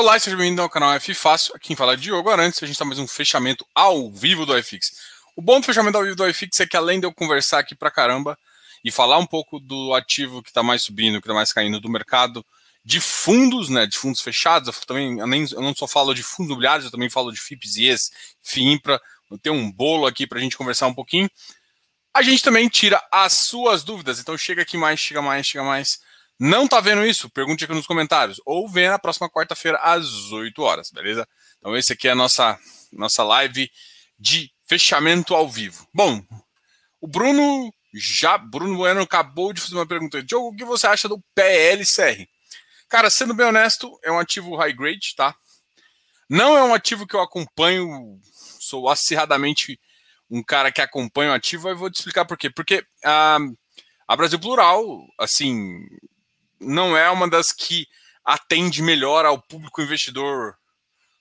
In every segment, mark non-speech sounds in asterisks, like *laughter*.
Olá, seja bem-vindo ao canal F Fácil. Aqui quem fala é Diogo Arantes. A gente está mais um fechamento ao vivo do FX. O bom do fechamento ao vivo do FX é que além de eu conversar aqui pra caramba e falar um pouco do ativo que está mais subindo, que está mais caindo do mercado de fundos, né, de fundos fechados, eu também eu, nem, eu não só falo de fundos imobiliários, eu também falo de FIPS e ES, FIIMPRA, tem um bolo aqui para a gente conversar um pouquinho. A gente também tira as suas dúvidas, então chega aqui mais, chega mais, chega mais não tá vendo isso? Pergunte aqui nos comentários. Ou venha na próxima quarta-feira às 8 horas, beleza? Então esse aqui é a nossa, nossa live de fechamento ao vivo. Bom, o Bruno já, Bruno Bueno acabou de fazer uma pergunta. Diogo, o que você acha do PLCR? Cara, sendo bem honesto, é um ativo high grade, tá? Não é um ativo que eu acompanho, sou acirradamente um cara que acompanha o ativo, e vou te explicar por quê. Porque ah, a Brasil Plural, assim, não é uma das que atende melhor ao público investidor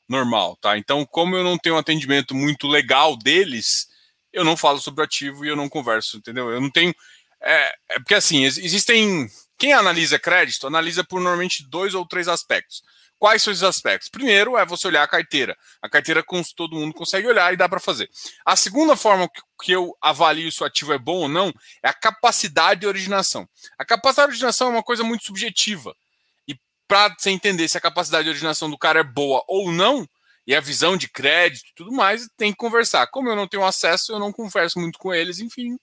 normal, tá? Então, como eu não tenho um atendimento muito legal deles, eu não falo sobre ativo e eu não converso, entendeu? Eu não tenho. É, é porque assim, existem. Quem analisa crédito analisa por normalmente dois ou três aspectos. Quais são esses aspectos? Primeiro é você olhar a carteira. A carteira todo mundo consegue olhar e dá para fazer. A segunda forma que eu avalio se o ativo é bom ou não é a capacidade de originação. A capacidade de originação é uma coisa muito subjetiva. E para você entender se a capacidade de originação do cara é boa ou não, e a visão de crédito e tudo mais, tem que conversar. Como eu não tenho acesso, eu não converso muito com eles, enfim.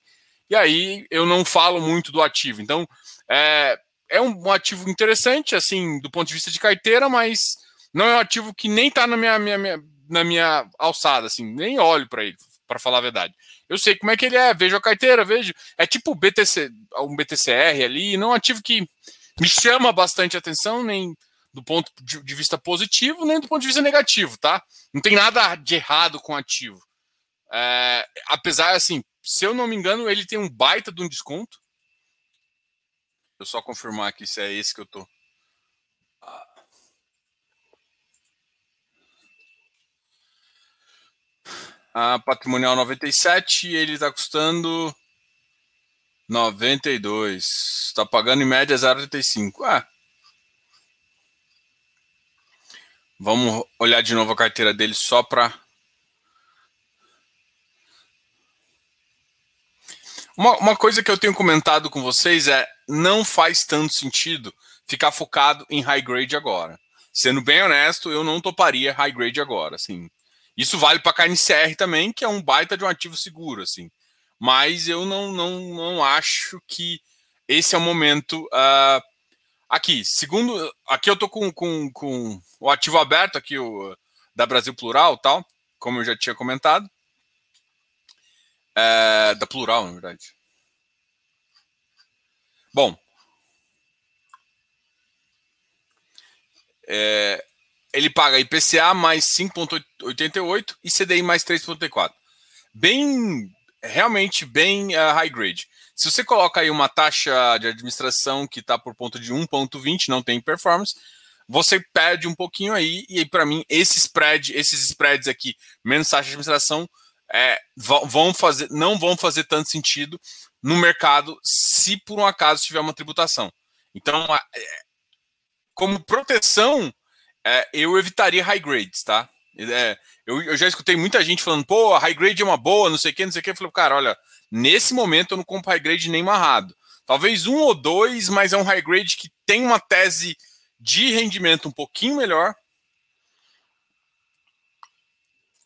E aí eu não falo muito do ativo. Então, é, é um, ativo interessante, assim, do ponto de vista de carteira, mas não é um ativo que nem está na minha, minha, minha, na minha alçada, assim, nem olho para ele, para falar a verdade. Eu sei como é que ele é, vejo a carteira, vejo. É tipo BTC, um BTCR ali, não é um ativo que me chama bastante atenção, nem do ponto de vista positivo, nem do ponto de vista negativo, tá? Não tem nada de errado com o ativo. É, apesar, assim, se eu não me engano, ele tem um baita de um desconto. Eu só confirmar aqui se é esse que eu tô. A patrimonial 97, ele está custando 92. Está pagando em média 0,35. Ah. Vamos olhar de novo a carteira dele só para Uma, uma coisa que eu tenho comentado com vocês é não faz tanto sentido ficar focado em high grade agora. Sendo bem honesto, eu não toparia high grade agora, assim. Isso vale para KNCR também, que é um baita de um ativo seguro, assim. Mas eu não, não, não acho que esse é o momento. Uh, aqui, segundo. Aqui eu tô com, com, com o ativo aberto, aqui o da Brasil Plural tal, como eu já tinha comentado. É, da Plural, na verdade. Bom. É, ele paga IPCA mais 5,88 e CDI mais 3,4. Bem, realmente bem uh, high grade. Se você coloca aí uma taxa de administração que está por ponto de 1,20, não tem performance, você perde um pouquinho aí. E para mim, esse spread, esses spreads aqui, menos taxa de administração, é, vão fazer, não vão fazer tanto sentido no mercado se por um acaso tiver uma tributação. Então, é, como proteção, é, eu evitaria high grades, tá? É, eu, eu, já escutei muita gente falando, pô, high grade é uma boa, não sei o que, não sei o que. Eu falei, cara, olha, nesse momento eu não compro high grade nem marrado. Talvez um ou dois, mas é um high grade que tem uma tese de rendimento um pouquinho melhor,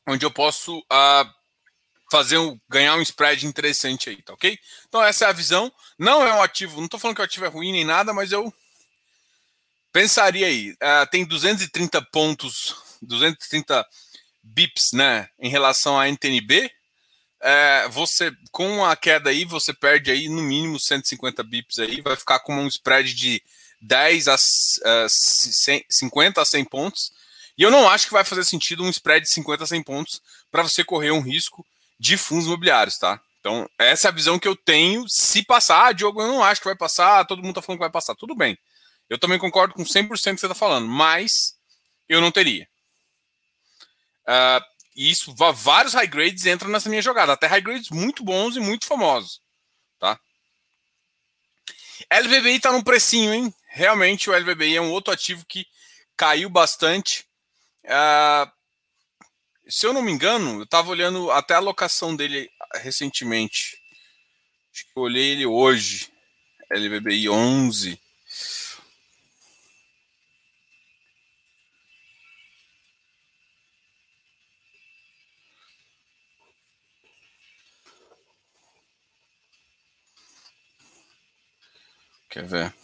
onde eu posso uh, fazer um, ganhar um spread interessante aí, tá ok? Então essa é a visão. Não é um ativo, não estou falando que o ativo é ruim nem nada, mas eu pensaria aí. Uh, tem 230 pontos, 230 bips, né, em relação à NTNB. É, você com a queda aí, você perde aí no mínimo 150 bips aí, vai ficar com um spread de 10 a uh, 100, 50 a 100 pontos. E eu não acho que vai fazer sentido um spread de 50 a 100 pontos para você correr um risco de fundos imobiliários, tá? Então, essa é a visão que eu tenho. Se passar, ah, Diogo, eu não acho que vai passar, todo mundo tá falando que vai passar. Tudo bem. Eu também concordo com 100% que você tá falando, mas eu não teria. Uh, e isso, vários high grades entram nessa minha jogada. Até high grades muito bons e muito famosos, tá? LVBI tá num precinho, hein? Realmente o LVBI é um outro ativo que caiu bastante. Uh, se eu não me engano, eu estava olhando até a alocação dele recentemente. Acho que eu olhei ele hoje. LBBI 11. Quer ver?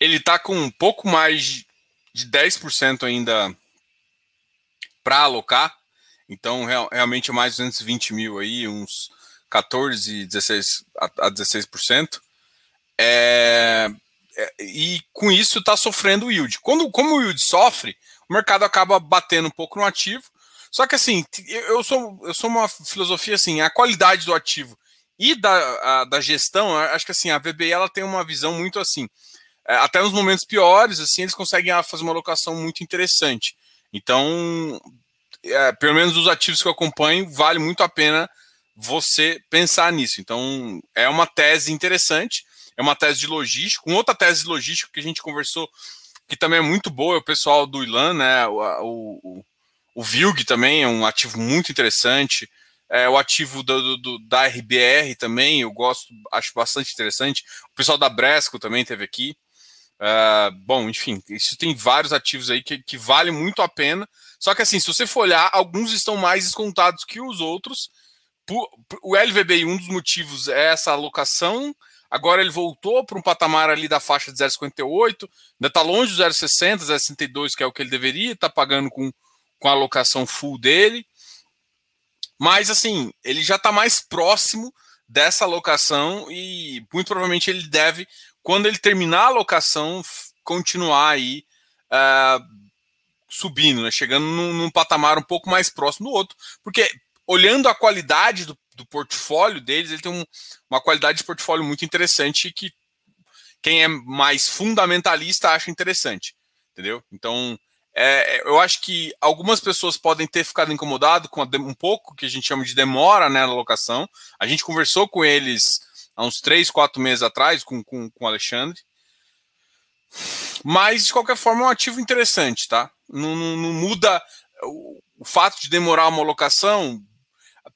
Ele está com um pouco mais de 10% ainda para alocar. Então, real, realmente mais 220 mil aí, uns 14, 16 a 16%. É, é, e com isso está sofrendo o yield. Quando, como o yield sofre, o mercado acaba batendo um pouco no ativo. Só que assim, eu sou, eu sou uma filosofia assim, a qualidade do ativo e da, a, da gestão, acho que assim, a VBI ela tem uma visão muito assim. É, até nos momentos piores, assim, eles conseguem ah, fazer uma alocação muito interessante. Então, é, pelo menos dos ativos que eu acompanho, vale muito a pena você pensar nisso. Então, é uma tese interessante é uma tese de logística. Uma outra tese de logística que a gente conversou, que também é muito boa, é o pessoal do Ilan, né? O, o, o Vilg também é um ativo muito interessante. É, o ativo do, do, da RBR também, eu gosto, acho bastante interessante. O pessoal da Bresco também teve aqui. Uh, bom, enfim, isso tem vários ativos aí que, que valem muito a pena. Só que assim, se você for olhar, alguns estão mais descontados que os outros. O LVBI, um dos motivos é essa alocação Agora ele voltou para um patamar ali da faixa de 0,58, ainda está longe do 0,60, 0,62, que é o que ele deveria estar tá pagando com, com a alocação full dele. Mas assim, ele já está mais próximo dessa alocação e muito provavelmente ele deve, quando ele terminar a alocação, continuar aí uh, subindo, né? chegando num, num, patamar um pouco mais próximo do outro, porque olhando a qualidade do, do portfólio deles, ele tem um, uma qualidade de portfólio muito interessante que quem é mais fundamentalista acha interessante, entendeu? Então, é, eu acho que algumas pessoas podem ter ficado incomodado com a, um pouco que a gente chama de demora né, na alocação. A gente conversou com eles há uns três, quatro meses atrás, com, com, com o Alexandre. Mas, de qualquer forma, é um ativo interessante, tá? Não, não, não muda o, o fato de demorar uma alocação,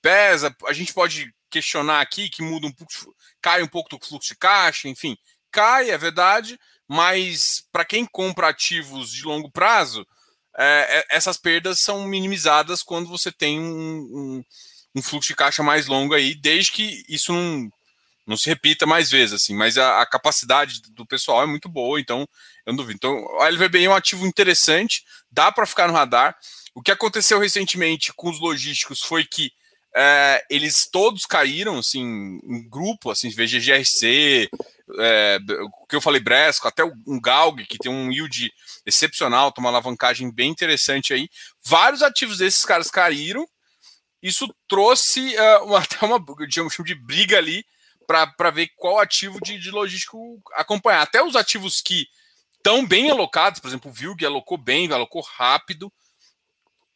pesa. A gente pode questionar aqui que muda um pouco, cai um pouco do fluxo de caixa, enfim, cai, é verdade, mas para quem compra ativos de longo prazo, é, é, essas perdas são minimizadas quando você tem um, um, um, fluxo de caixa mais longo aí, desde que isso não, não se repita mais vezes, assim, mas a, a capacidade do pessoal é muito boa, então eu não duvido. Então, a LVBI é um ativo interessante, dá para ficar no radar. O que aconteceu recentemente com os logísticos foi que é, eles todos caíram, assim, em grupo, assim, VGGRC, é, o que eu falei, Bresco, até um Galg, que tem um yield excepcional, tem uma alavancagem bem interessante aí. Vários ativos desses caras caíram. Isso trouxe uh, *laughs* até uma, chamo de briga ali para ver qual ativo de, de logístico acompanhar. Até os ativos que estão bem alocados, por exemplo, o Vilg alocou bem, alocou rápido.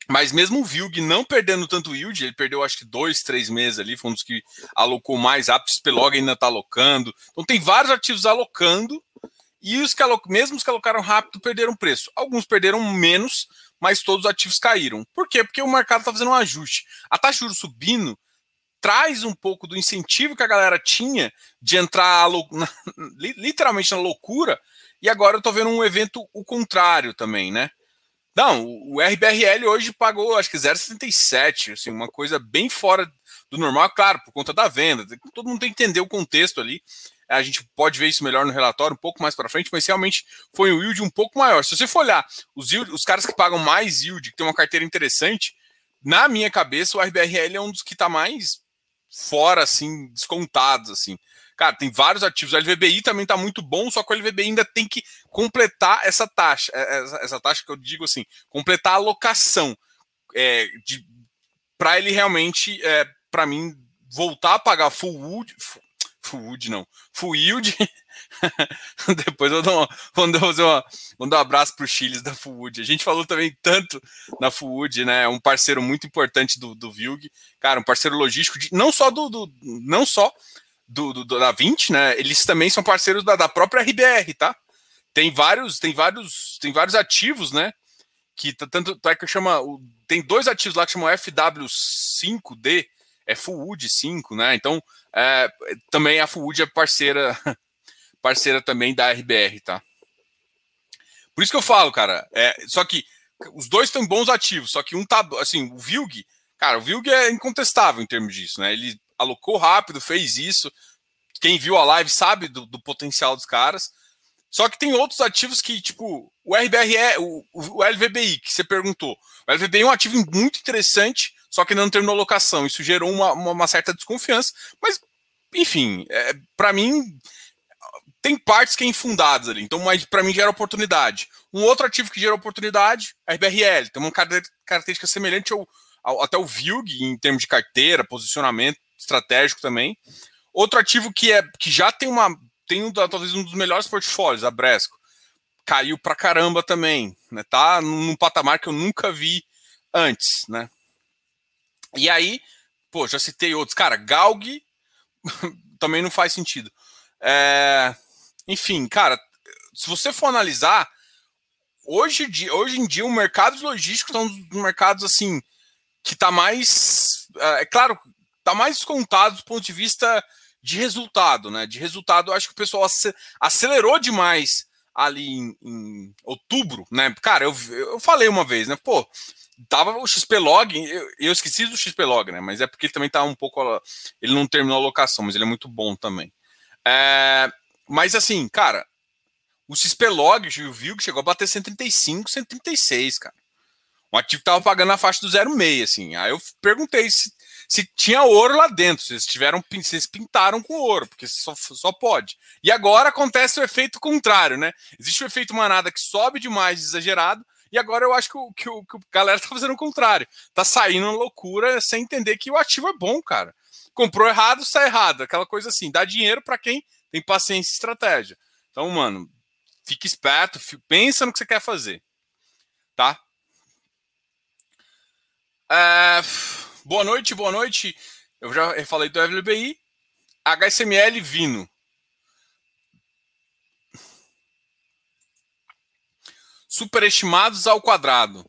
Mas mesmo o Vilg não perdendo tanto yield, ele perdeu acho que dois, três meses ali, foi um dos que alocou mais rápido, o Spelog ainda está alocando. Então tem vários ativos alocando, e os que alocam, mesmo os que alocaram rápido perderam preço. Alguns perderam menos, mas todos os ativos caíram. Por quê? Porque o mercado está fazendo um ajuste. A taxa de juros subindo traz um pouco do incentivo que a galera tinha de entrar na, literalmente na loucura, e agora eu estou vendo um evento o contrário também, né? Não, o RBRL hoje pagou acho que 0,77, assim, uma coisa bem fora do normal, claro, por conta da venda. Todo mundo tem que entender o contexto ali. A gente pode ver isso melhor no relatório um pouco mais para frente, mas realmente foi um yield um pouco maior. Se você for olhar os, yield, os caras que pagam mais yield, que tem uma carteira interessante, na minha cabeça o RBRL é um dos que está mais fora, assim, descontados, assim. Cara, tem vários ativos. O LVBI também está muito bom, só que o LVBI ainda tem que completar essa taxa. É, essa, essa taxa que eu digo assim, completar a alocação. É, para ele realmente, é, para mim, voltar a pagar full wood, full wood não, full yield, *laughs* *laughs* Depois eu dou, vou, dar, um abraço para o Chiles da Fuwood. A gente falou também tanto na Fuwood, né? Um parceiro muito importante do, do Vilg, cara, um parceiro logístico, de, não só do, do não só do, do, da 20, né? Eles também são parceiros da, da própria RBR, tá? Tem vários, tem vários, tem vários ativos, né? Que tanto é que chama, tem dois ativos lá que chamam FW5D, é Fuwood 5, né? Então, é, também a Fuwood é parceira parceira também da RBR, tá? Por isso que eu falo, cara. É, só que os dois têm bons ativos, só que um tá. Assim, o Vilg, cara, o Vilg é incontestável em termos disso, né? Ele alocou rápido, fez isso. Quem viu a live sabe do, do potencial dos caras. Só que tem outros ativos que, tipo, o RBRE, o, o LVBI, que você perguntou. O LVBI é um ativo muito interessante, só que não terminou locação. Isso gerou uma, uma, uma certa desconfiança. Mas, enfim, é, para mim, tem partes que é infundadas ali, então, mas para mim gera oportunidade. Um outro ativo que gera oportunidade é RBRL, tem uma característica semelhante ao, ao, até o VILG em termos de carteira, posicionamento estratégico também. Outro ativo que é que já tem uma tem um, talvez um dos melhores portfólios, a Bresco, caiu pra caramba também, né? Tá num patamar que eu nunca vi antes, né? E aí, pô, já citei outros, cara, Galg *laughs* também não faz sentido. É, enfim, cara, se você for analisar, hoje, hoje em dia o mercado logístico está um dos mercados assim que está mais, é, é claro, está mais descontado do ponto de vista de resultado, né? De resultado, acho que o pessoal acelerou demais ali em, em outubro, né? Cara, eu, eu falei uma vez, né? Pô, tava o XP Log, eu, eu, esqueci do XP Log, né? Mas é porque ele também tá um pouco. Ele não terminou a locação, mas ele é muito bom também. É, mas assim, cara, o XPlog viu que chegou a bater 135, 136, cara. Um ativo tava pagando a faixa do 0,6, assim. Aí eu perguntei se, se tinha ouro lá dentro, se tiveram, se pintaram com ouro, porque só, só pode. E agora acontece o efeito contrário, né? Existe o efeito manada que sobe demais, exagerado, e agora eu acho que o, que o, que o galera tá fazendo o contrário. Tá saindo loucura sem entender que o ativo é bom, cara. Comprou errado, sai errado. Aquela coisa assim, dá dinheiro para quem tem paciência e estratégia. Então, mano, fique esperto, pensa no que você quer fazer. Tá? É, boa noite, boa noite. Eu já falei do FLBI. HSML Vino. Superestimados ao quadrado.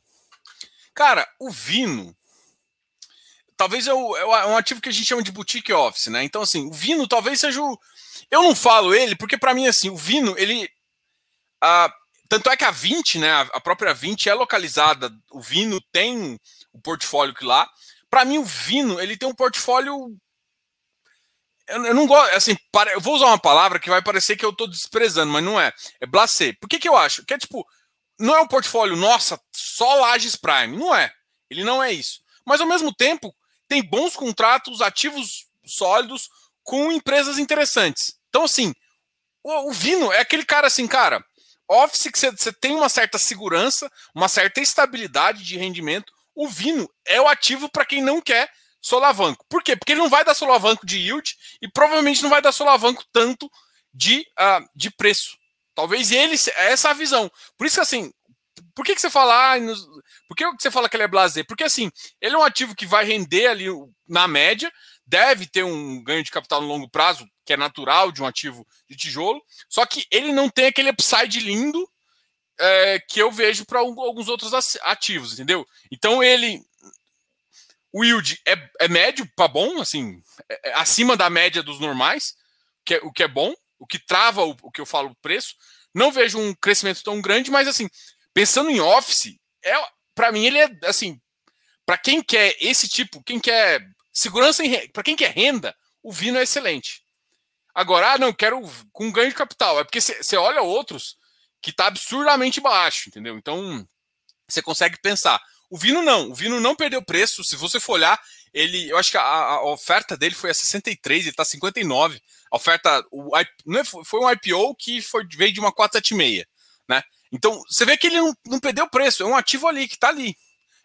Cara, o Vino talvez é, o, é um ativo que a gente chama de boutique office, né? Então, assim, o Vino talvez seja o, eu não falo ele porque, para mim, assim, o Vino, ele. Tanto é que a 20, né, a própria 20 é localizada, o Vino tem o portfólio que lá. Para mim, o Vino, ele tem um portfólio. Eu, eu não gosto, assim, para, eu vou usar uma palavra que vai parecer que eu estou desprezando, mas não é. É blasé. Por que, que eu acho? Que é tipo, não é um portfólio, nossa, só Lages Prime. Não é. Ele não é isso. Mas ao mesmo tempo, tem bons contratos, ativos sólidos, com empresas interessantes. Então, assim, o, o Vino é aquele cara assim, cara, Office que você tem uma certa segurança, uma certa estabilidade de rendimento. O Vino é o ativo para quem não quer solavanco. Por quê? Porque ele não vai dar solavanco de yield e provavelmente não vai dar solavanco tanto de, uh, de preço. Talvez ele, essa é a visão. Por isso que assim, por que, que você fala, ah, por que você fala que ele é blazer? Porque assim, ele é um ativo que vai render ali na média, deve ter um ganho de capital no longo prazo, que é natural de um ativo de tijolo, só que ele não tem aquele upside lindo é, que eu vejo para alguns outros ativos, entendeu? Então ele. O yield é, é médio para bom, assim, é, é acima da média dos normais, que é, o que é bom, o que trava o, o que eu falo preço. Não vejo um crescimento tão grande, mas assim, pensando em office, é, para mim ele é assim, para quem quer esse tipo, quem quer Segurança para quem quer renda, o Vino é excelente. Agora, ah, não, quero com ganho de capital. É porque você olha outros que está absurdamente baixo, entendeu? Então, você consegue pensar. O Vino não, o Vino não perdeu preço. Se você for olhar, ele, eu acho que a, a oferta dele foi a 63, ele está 59. A oferta, o, não é, foi um IPO que foi, veio de uma 476, né? Então, você vê que ele não, não perdeu preço, é um ativo ali que está ali.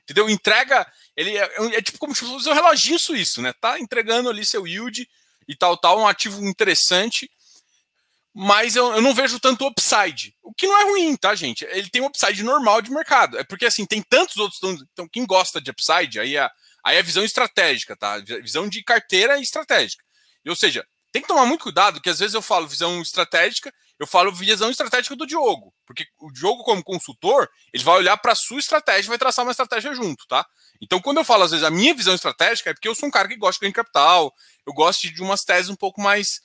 Entendeu? Entrega ele é, é, é tipo como se fosse um reloginho suíço, né? Tá entregando ali seu yield e tal, tal, um ativo interessante. mas eu, eu, não vejo tanto upside. O que não é ruim, tá, gente? Ele tem um upside normal de mercado. É porque, assim, tem tantos outros. Então, quem gosta de upside, aí é, aí é visão estratégica, tá? Visão de carteira estratégica. Ou seja, tem que tomar muito cuidado, que às vezes eu falo visão estratégica, eu falo visão estratégica do Diogo. Porque o Diogo, como consultor, ele vai olhar para a sua estratégia e vai traçar uma estratégia junto, tá? Então, quando eu falo, às vezes, a minha visão estratégica, é porque eu sou um cara que gosta de ganhar capital, eu gosto de umas teses um pouco mais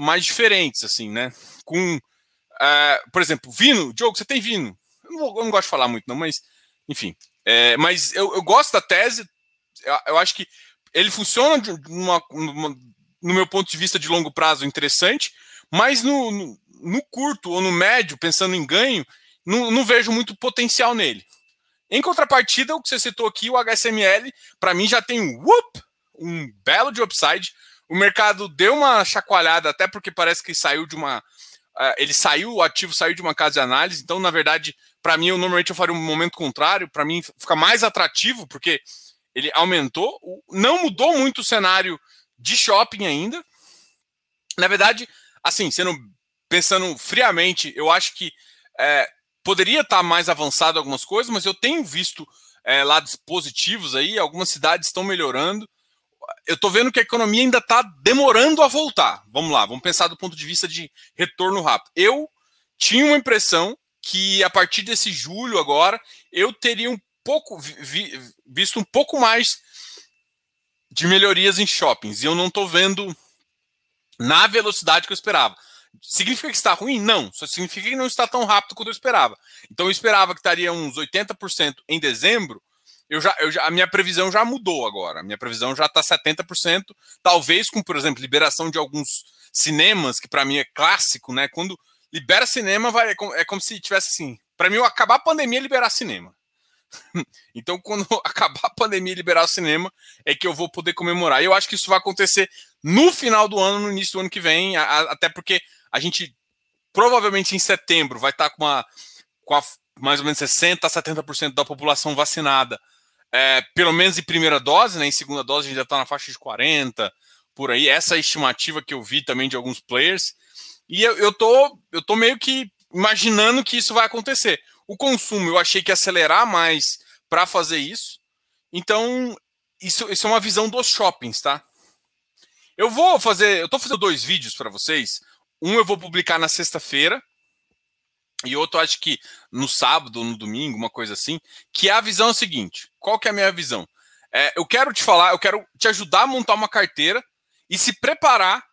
mais diferentes, assim, né? Com, uh, por exemplo, vino. Diogo, você tem vino? Eu não, eu não, gosto de falar muito, não, mas, enfim. É, mas eu, eu, gosto da tese, eu, eu, acho que ele funciona uma, uma, no meu ponto de vista de longo prazo interessante, mas no, no, no curto ou no médio, pensando em ganho, não, não vejo muito potencial nele. Em contrapartida, o que você citou aqui, o HSML, para mim já tem um whoop, um belo de upside, o mercado deu uma chacoalhada, até porque parece que saiu de uma. Uh, ele saiu, o ativo saiu de uma casa de análise. Então, na verdade, para mim, eu normalmente eu faria um momento contrário. Para mim, fica mais atrativo, porque ele aumentou. Não mudou muito o cenário de shopping ainda. Na verdade, assim, sendo pensando friamente, eu acho que é, poderia estar tá mais avançado algumas coisas, mas eu tenho visto é, lados positivos aí. Algumas cidades estão melhorando eu estou vendo que a economia ainda está demorando a voltar. Vamos lá, vamos pensar do ponto de vista de retorno rápido. Eu tinha uma impressão que a partir desse julho agora eu teria um pouco vi, visto um pouco mais de melhorias em shoppings e eu não estou vendo na velocidade que eu esperava. Significa que está ruim? Não. Só significa que não está tão rápido quanto eu esperava. Então eu esperava que estaria uns 80% em dezembro eu já, eu já, a minha previsão já mudou agora. A minha previsão já está 70%, talvez com, por exemplo, liberação de alguns cinemas, que para mim é clássico, né? Quando libera cinema, vai, é, como, é como se tivesse assim. Para mim, acabar a pandemia liberar cinema. *laughs* então, quando *laughs* acabar a pandemia e liberar o cinema, é que eu vou poder comemorar. E eu acho que isso vai acontecer no final do ano, no início do ano que vem, a, a, até porque a gente provavelmente em setembro vai estar tá com, uma, com a, mais ou menos 60% a 70% da população vacinada é, pelo menos em primeira dose, né? Em segunda dose a gente já está na faixa de 40, por aí. Essa é a estimativa que eu vi também de alguns players. E eu, eu, tô, eu tô meio que imaginando que isso vai acontecer. O consumo eu achei que ia acelerar mais para fazer isso. Então, isso, isso é uma visão dos shoppings, tá? Eu vou fazer, eu tô fazendo dois vídeos para vocês. Um eu vou publicar na sexta-feira, e outro acho que no sábado, no domingo, uma coisa assim, que a visão é a seguinte: qual que é a minha visão? É, eu quero te falar, eu quero te ajudar a montar uma carteira e se preparar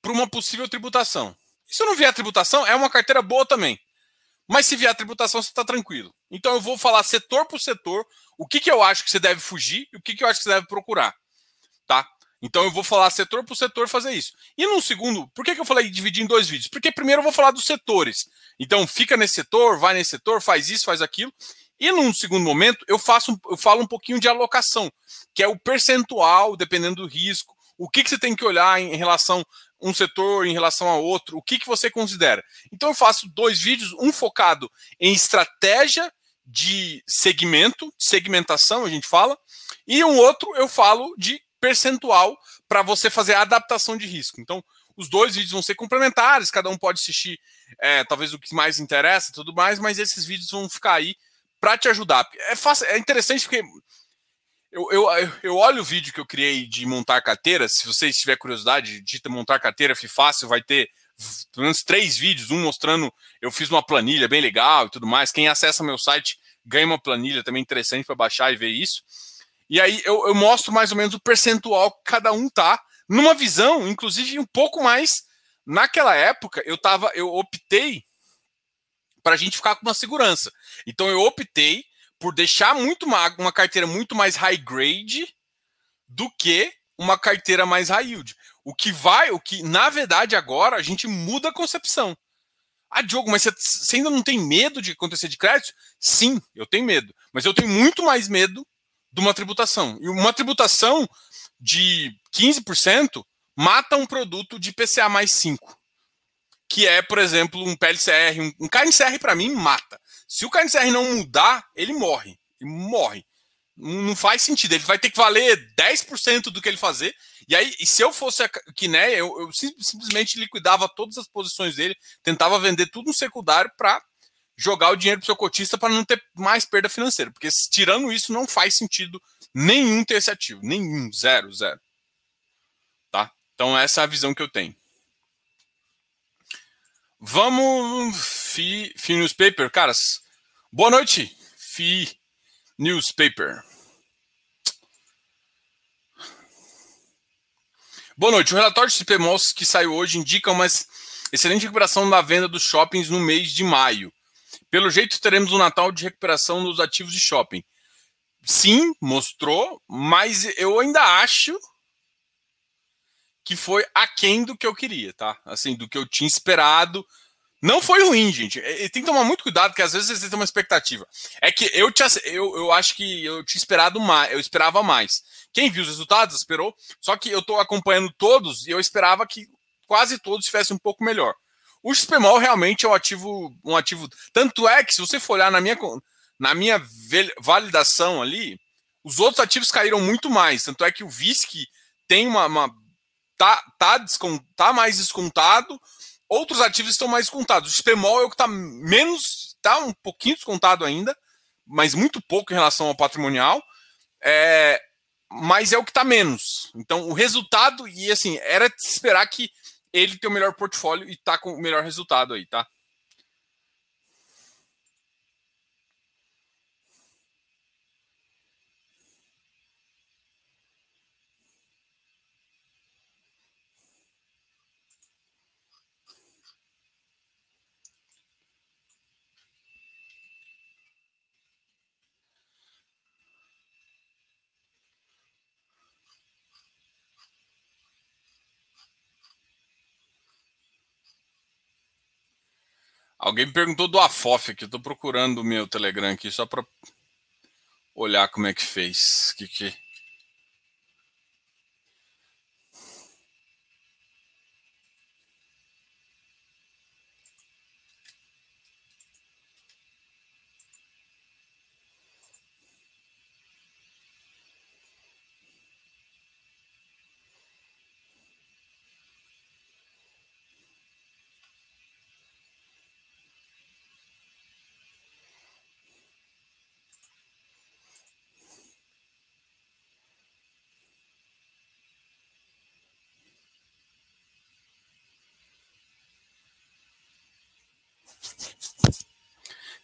para uma possível tributação. E se não vier tributação, é uma carteira boa também. Mas se vier tributação, você está tranquilo. Então eu vou falar setor por setor, o que, que eu acho que você deve fugir e o que, que eu acho que você deve procurar. Então eu vou falar setor por setor fazer isso. E no segundo, por que, que eu falei dividir em dois vídeos? Porque primeiro eu vou falar dos setores. Então fica nesse setor, vai nesse setor, faz isso, faz aquilo. E num segundo momento eu faço eu falo um pouquinho de alocação, que é o percentual, dependendo do risco, o que, que você tem que olhar em relação a um setor em relação a outro, o que, que você considera. Então eu faço dois vídeos, um focado em estratégia de segmento, segmentação, a gente fala, e um outro eu falo de percentual para você fazer a adaptação de risco. Então, os dois vídeos vão ser complementares, cada um pode assistir é, talvez o que mais interessa tudo mais, mas esses vídeos vão ficar aí para te ajudar. É, fácil, é interessante porque eu, eu, eu olho o vídeo que eu criei de montar carteira. Se você tiver curiosidade, de montar carteira, fácil, vai ter pelo menos três vídeos, um mostrando. Eu fiz uma planilha bem legal e tudo mais. Quem acessa meu site ganha uma planilha também interessante para baixar e ver isso. E aí eu, eu, mostro mais ou menos o percentual que cada um tá, numa visão, inclusive, um pouco mais. Naquela época, eu tava, eu optei para a gente ficar com uma segurança. Então eu optei por deixar muito uma, uma carteira muito mais high grade do que uma carteira mais high yield. O que vai, o que na verdade agora a gente muda a concepção. Ah, Diogo, mas você, ainda não tem medo de acontecer de crédito? Sim, eu tenho medo. Mas eu tenho muito mais medo de uma tributação. E uma tributação de 15% mata um produto de PCA mais 5. Que é, por exemplo, um PLCR. Um, um KNCR, para mim, mata. Se o KNCR não mudar, ele morre. Ele morre. não faz sentido. Ele vai ter que valer 10% do que ele fazer. E aí, e se eu fosse a Kiné, eu, eu simplesmente liquidava todas as posições dele, tentava vender tudo no secundário para jogar o dinheiro pro seu cotista para não ter mais perda financeira. Porque tirando isso, não faz sentido nenhum ter esse ativo. Nenhum. Zero, zero. Tá? Então, essa é a visão que eu tenho. Vamos. Fi, Fi Newspaper, caras. Boa noite, Fi Newspaper. Boa noite. O relatório de CPMOS que saiu hoje indica uma excelente recuperação da venda dos shoppings no mês de maio. Pelo jeito, teremos um Natal de recuperação dos ativos de shopping. Sim, mostrou, mas eu ainda acho que foi aquém do que eu queria, tá? Assim, do que eu tinha esperado. Não foi ruim, gente. E tem que tomar muito cuidado, porque às vezes você tem uma expectativa. É que eu, te, eu, eu acho que eu tinha esperado mais, eu esperava mais. Quem viu os resultados esperou, só que eu estou acompanhando todos e eu esperava que quase todos tivessem um pouco melhor. O XPMOL realmente é um ativo, um ativo. Tanto é que, se você for olhar na minha, na minha validação ali, os outros ativos caíram muito mais. Tanto é que o VISC tem uma. uma tá, tá, descont, tá mais descontado, outros ativos estão mais descontados. O XPMOL é o que está menos. Está um pouquinho descontado ainda, mas muito pouco em relação ao patrimonial. É, mas é o que está menos. Então, o resultado, e assim, era de esperar que ele tem o melhor portfólio e tá com o melhor resultado aí, tá? Alguém me perguntou do AFOF aqui. Tô procurando o meu Telegram aqui só para olhar como é que fez. Que que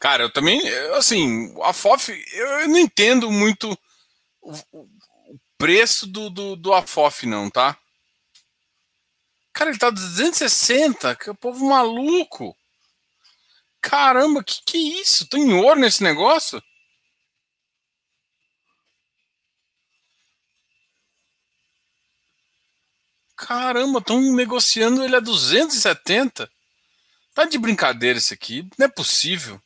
Cara, eu também, assim, a FOF, eu não entendo muito o, preço do, do, do AFOF, não, tá? Cara, ele tá 260, que é o povo maluco. Caramba, que que é isso? Tô em ouro nesse negócio? Caramba, estão negociando ele a 270. Tá de brincadeira isso aqui. Não é possível.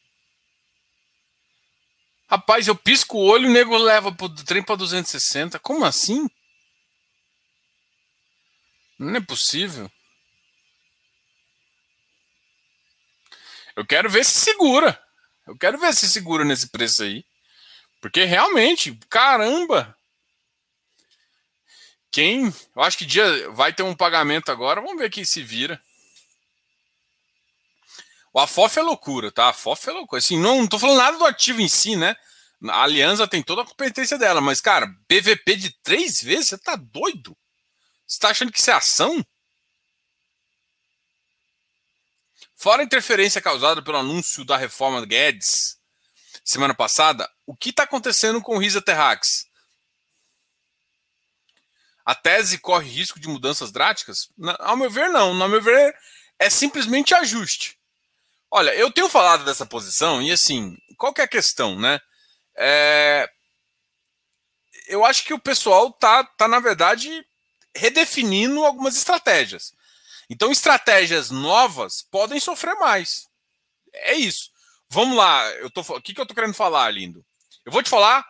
Rapaz, eu pisco o olho e o nego leva pro trem para 260. Como assim? Não é possível. Eu quero ver se segura. Eu quero ver se segura nesse preço aí. Porque realmente, caramba. Quem. Eu acho que dia vai ter um pagamento agora. Vamos ver quem se vira. O AFOF é loucura, tá? A AFOF é loucura. Assim, não, não tô falando nada do ativo em si, né? A Aliança tem toda a competência dela, mas, cara, PVP de três vezes, você tá doido? Você tá achando que isso é ação? Fora a interferência causada pelo anúncio da reforma Guedes semana passada, o que está acontecendo com o Risa Terrax? A tese corre risco de mudanças drásticas? Ao meu ver, não. Ao meu ver, é simplesmente ajuste. Olha, eu tenho falado dessa posição e assim, qual que é a questão, né? É... Eu acho que o pessoal tá, tá, na verdade, redefinindo algumas estratégias. Então, estratégias novas podem sofrer mais. É isso. Vamos lá. Eu tô, o que, que eu tô querendo falar, lindo? Eu vou te falar,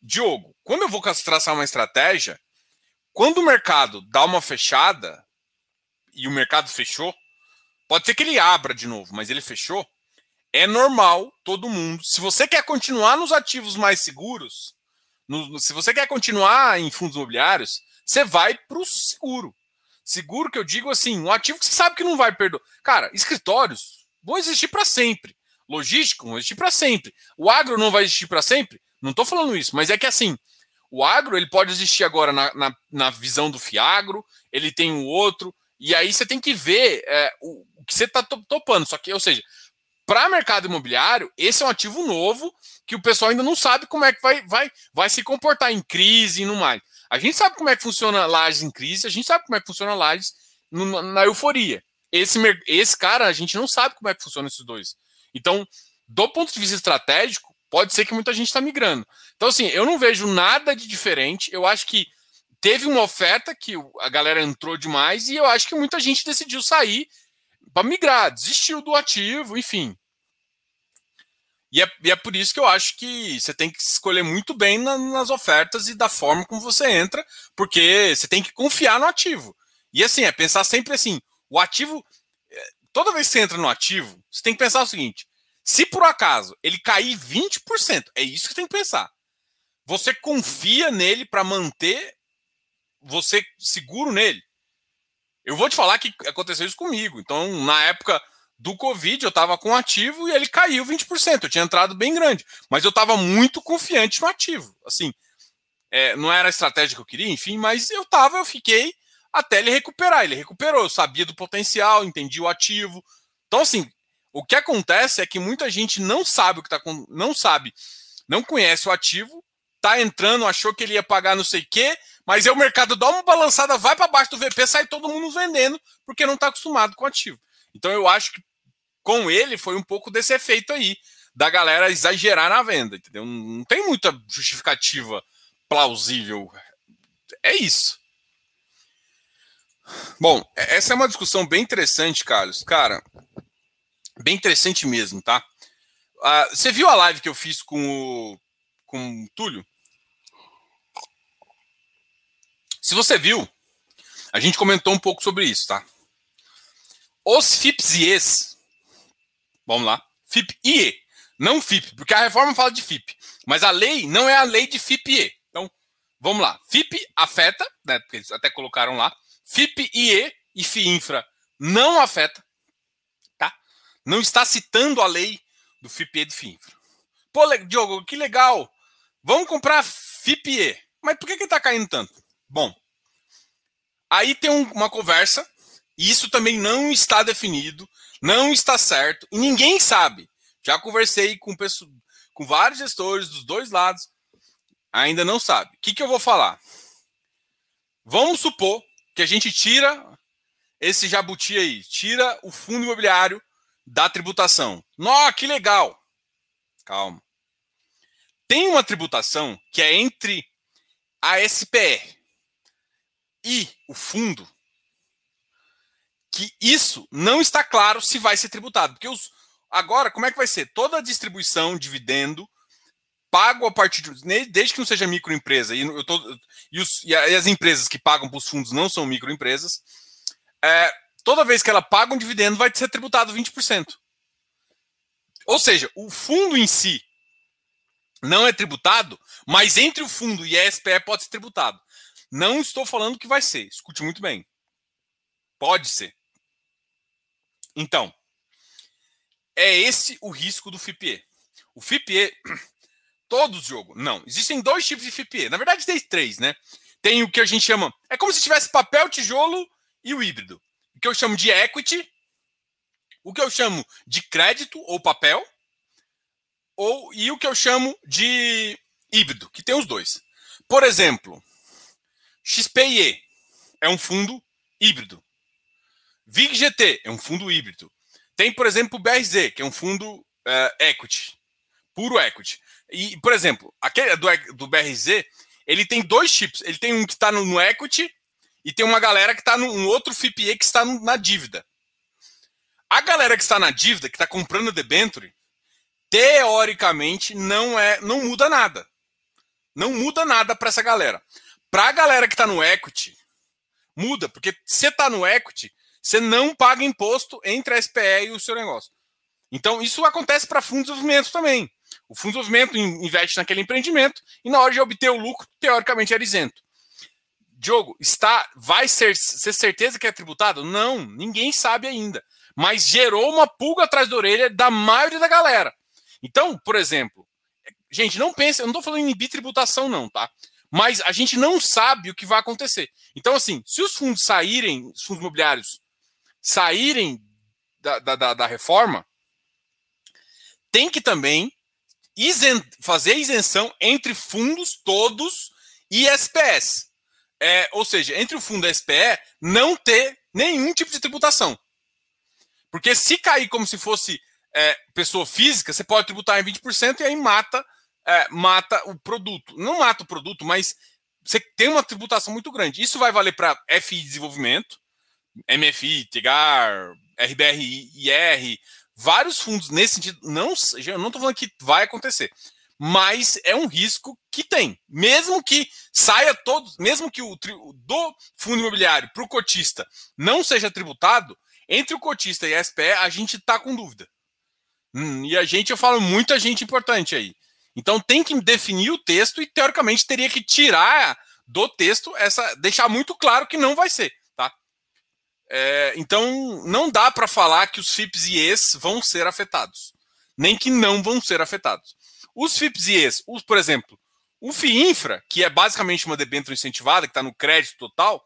Diogo, quando eu vou traçar uma estratégia, quando o mercado dá uma fechada, e o mercado fechou, Pode ser que ele abra de novo, mas ele fechou. É normal todo mundo. Se você quer continuar nos ativos mais seguros, No, se você quer continuar em fundos imobiliários, você vai para o seguro. Seguro que eu digo assim, um ativo que você sabe que não vai perder. Cara, escritórios vão existir para sempre. Logístico vão existir para sempre. O agro não vai existir para sempre? Não estou falando isso, mas é que assim, o agro ele pode existir agora na, na, na visão do Fiagro, ele tem o outro, e aí você tem que ver é, o, que você está topando. Só que, ou seja, para mercado imobiliário, esse é um ativo novo que o pessoal ainda não sabe como é que vai, vai, vai se comportar em crise e no mais. A gente sabe como é que funciona lajes em crise, a gente sabe como é que funciona lajes na euforia. Esse, esse cara, a gente não sabe como é que funciona esses dois. Então, do ponto de vista estratégico, pode ser que muita gente está migrando. Então, assim, eu não vejo nada de diferente. Eu acho que teve uma oferta que a galera entrou demais e eu acho que muita gente decidiu sair para migrar, desistiu do ativo, enfim. E é, e é, por isso que eu acho que você tem que escolher muito bem na, nas ofertas e da forma como você entra, porque você tem que confiar no ativo. E assim, é pensar sempre assim: o ativo, é, toda vez que você entra no ativo, você tem que pensar o seguinte: se por acaso ele cair 20%, é isso que tem que pensar. Você confia nele para manter você seguro nele. Eu vou te falar que aconteceu isso comigo. Então, na época do Covid, eu estava com ativo e ele caiu 20%. Eu tinha entrado bem grande, mas eu estava muito confiante no ativo. Assim, é, não era a estratégia que eu queria, enfim, mas eu estava, eu fiquei até ele recuperar. Ele recuperou, eu sabia do potencial, entendi o ativo. Então, assim, o que acontece é que muita gente não sabe o que está não sabe, não conhece o ativo, tá entrando, achou que ele ia pagar não sei o quê, mas aí o mercado dá uma balançada, vai para baixo do VP, sai todo mundo vendendo, porque não está acostumado com o ativo. Então eu acho que com ele foi um pouco desse efeito aí, da galera exagerar na venda, entendeu? Não tem muita justificativa plausível. É isso. Bom, essa é uma discussão bem interessante, Carlos. Cara, bem interessante mesmo, tá? Uh, você viu a live que eu fiz com o, com o Túlio? Se você viu, a gente comentou um pouco sobre isso, tá? Os FIPs e vamos lá, FIP e E, não FIP, porque a reforma fala de FIP, mas a lei não é a lei de FIP e E. Então, vamos lá, FIP afeta, né, porque eles até colocaram lá, FIP e E e FIINFRA não afeta, tá? Não está citando a lei do FIP e do FIINFRA. Pô, Diogo, que legal, vamos comprar FIP e E, mas por que que está caindo tanto? Bom, aí tem um, uma conversa, e isso também não está definido, não está certo, e ninguém sabe. Já conversei com, pessoas, com vários gestores dos dois lados, ainda não sabe. O que, que eu vou falar? Vamos supor que a gente tira esse jabuti aí, tira o fundo imobiliário da tributação. Nó, que legal! Calma. Tem uma tributação que é entre a SPR, e o fundo, que isso não está claro se vai ser tributado. Porque os, agora, como é que vai ser? Toda a distribuição, dividendo, pago a partir de. Desde que não seja microempresa, e, eu tô, e, os, e as empresas que pagam para os fundos não são microempresas, é, toda vez que ela paga um dividendo, vai ser tributado 20%. Ou seja, o fundo em si não é tributado, mas entre o fundo e a SPE pode ser tributado. Não estou falando que vai ser, escute muito bem. Pode ser. Então, é esse o risco do FIPE. O FIPE, *clears throat* todos jogo, não. Existem dois tipos de FIPE. Na verdade, tem três, né? Tem o que a gente chama. É como se tivesse papel, tijolo e o híbrido. O que eu chamo de equity, o que eu chamo de crédito ou papel, ou e o que eu chamo de híbrido, que tem os dois. Por exemplo, XPIE é um fundo híbrido. VIGGT é um fundo híbrido. Tem, por exemplo, o BRZ, que é um fundo uh, equity, puro equity. E, por exemplo, aquele do, do BRZ, ele tem dois chips. Ele tem um que está no, no, equity e tem uma galera que está num outro FIPE que está no, na dívida. A galera que está na dívida, que está comprando debenture, teoricamente não é, não muda nada. Não muda nada para essa galera. Para a galera que está no equity, muda, porque você está no equity, você não paga imposto entre a SPE e o seu negócio. Então, isso acontece para fundos de desenvolvimento também. O fundo de desenvolvimento investe naquele empreendimento e na hora de obter o lucro, teoricamente era isento. Diogo, está, vai ser, ser certeza que é tributado? Não, ninguém sabe ainda. Mas gerou uma pulga atrás da orelha da maioria da galera. Então, por exemplo, gente, não pense, eu não estou falando em inibir tributação, não, tá? Mas a gente não sabe o que vai acontecer. Então, assim, se os fundos saírem, os fundos imobiliários saírem da, da, da reforma, tem que também isen, fazer isenção entre fundos todos e SPS. É, ou seja, entre o fundo e a SPE, não ter nenhum tipo de tributação. Porque se cair como se fosse é, pessoa física, você pode tributar em 20% e aí mata, é, mata o produto. Não mata o produto, mas você tem uma tributação muito grande. Isso vai valer para FI Desenvolvimento, MFI, TIGAR, RBRIR, vários fundos nesse sentido. Não, eu não estou falando que vai acontecer, mas é um risco que tem. Mesmo que saia todo, mesmo que o do fundo imobiliário para o cotista não seja tributado, entre o cotista e a SPE, a gente está com dúvida. Hum, e a gente, eu falo muita gente importante aí. Então tem que definir o texto e, teoricamente, teria que tirar do texto essa. deixar muito claro que não vai ser. Tá? É, então não dá para falar que os FIPS e ES vão ser afetados. Nem que não vão ser afetados. Os FIPS e ES, os, por exemplo, o FIINFRA, que é basicamente uma debênture incentivada, que está no crédito total,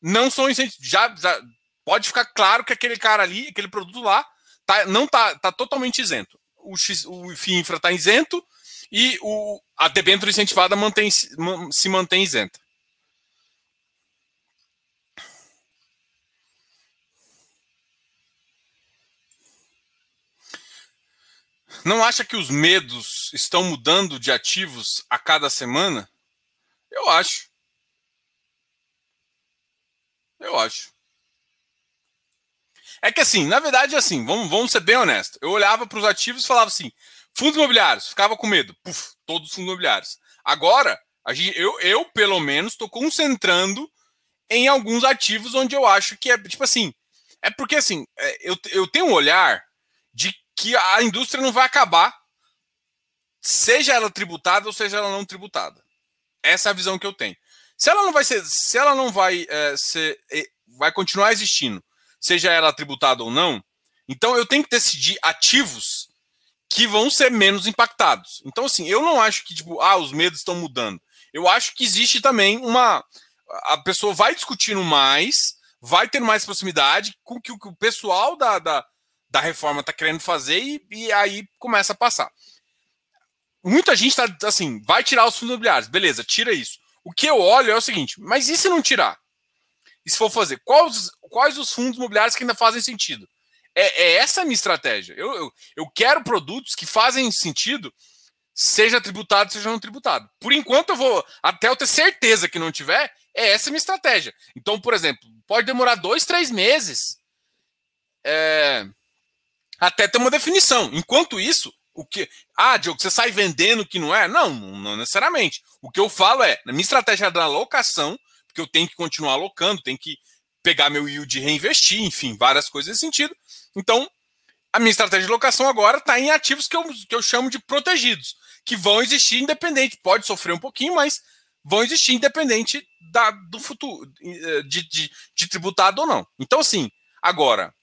não são incentivados. Já, já, pode ficar claro que aquele cara ali, aquele produto lá, tá, não está tá totalmente isento. O, X, o FIINFRA está isento e o, a debênture incentivada mantém, se mantém isenta. Não acha que os medos estão mudando de ativos a cada semana? Eu acho. Eu acho. É que assim, na verdade, assim, vamos, vamos ser bem honestos. Eu olhava para os ativos e falava assim: fundos imobiliários, ficava com medo. Puf, todos os fundos imobiliários. Agora, gente, eu, eu, pelo menos, estou concentrando em alguns ativos onde eu acho que é, tipo assim, é porque assim, é, eu, eu tenho um olhar de que a indústria não vai acabar, seja ela tributada ou seja ela não tributada. Essa é a visão que eu tenho. Se ela não vai ser, se ela não vai é, ser, vai continuar existindo, seja ela tributada ou não, então eu tenho que decidir ativos que vão ser menos impactados. Então, assim, eu não acho que, tipo, ah, os medos estão mudando. Eu acho que existe também uma. A pessoa vai discutindo mais, vai ter mais proximidade com o que o pessoal da, da, da reforma está querendo fazer e, e, aí começa a passar. Muita gente está assim, vai tirar os fundos imobiliários, beleza, tira isso. O que eu olho é o seguinte, mas e se não tirar? E se for fazer? Quais, quais os fundos imobiliários que ainda fazem sentido? É, é essa a minha estratégia. Eu, eu, eu quero produtos que fazem sentido, seja tributado, seja não tributado. Por enquanto, eu vou, até eu ter certeza que não tiver, é essa a minha estratégia. Então, por exemplo, pode demorar dois, três meses. É, até ter uma definição. Enquanto isso, o que. Ah, Diogo, você sai vendendo que não é? Não, não necessariamente. O que eu falo é, na minha estratégia da alocação, porque eu tenho que continuar alocando, tenho que pegar meu yield e reinvestir, enfim, várias coisas nesse sentido. Então, a minha estratégia de locação agora está em ativos que eu, que eu chamo de protegidos, que vão existir independente, pode sofrer um pouquinho, mas vão existir independente da, do futuro, eh, de, de, de tributado ou não. Então, assim, agora,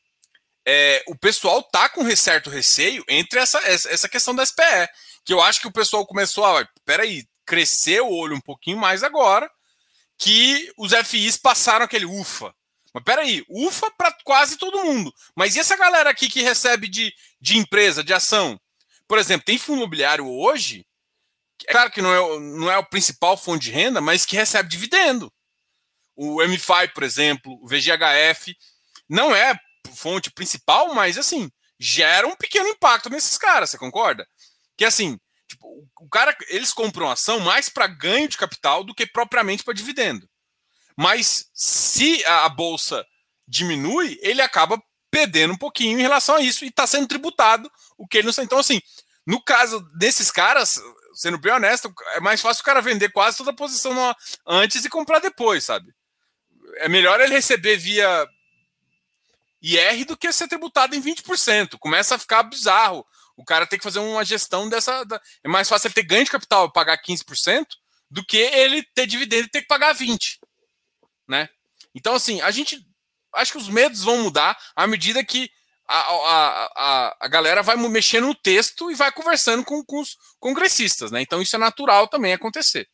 é, o pessoal tá com certo receio entre essa, essa questão da SPE, que eu acho que o pessoal começou a, peraí, crescer o olho um pouquinho mais agora, que os FIs passaram aquele ufa. Mas peraí, ufa para quase todo mundo. Mas e essa galera aqui que recebe de, de empresa, de ação? Por exemplo, tem fundo imobiliário hoje, é claro que não é, não é o principal fonte de renda, mas que recebe dividendo. O MFI, por exemplo, o VGHF, não é fonte principal, mas assim, gera um pequeno impacto nesses caras, você concorda? Que assim, tipo, o cara, eles compram ação mais para ganho de capital do que propriamente para dividendo. Mas se a, bolsa diminui, ele acaba perdendo um pouquinho em relação a isso e está sendo tributado o que ele não está. Então, assim, no caso desses caras, sendo bem honesto, é mais fácil o cara vender quase toda a posição antes e comprar depois, sabe? É melhor ele receber via IR do que ser tributado em 20%. Começa a ficar bizarro O cara tem que fazer uma gestão dessa. Da... É mais fácil ele ter ganho de capital e pagar 15% do que ele ter dividendo e ter que pagar 20%. Né? Então, assim, a gente. Acho que os medos vão mudar à medida que a, a, a, a galera vai mexendo no texto e vai conversando com, com os congressistas, né? Então isso é natural também acontecer.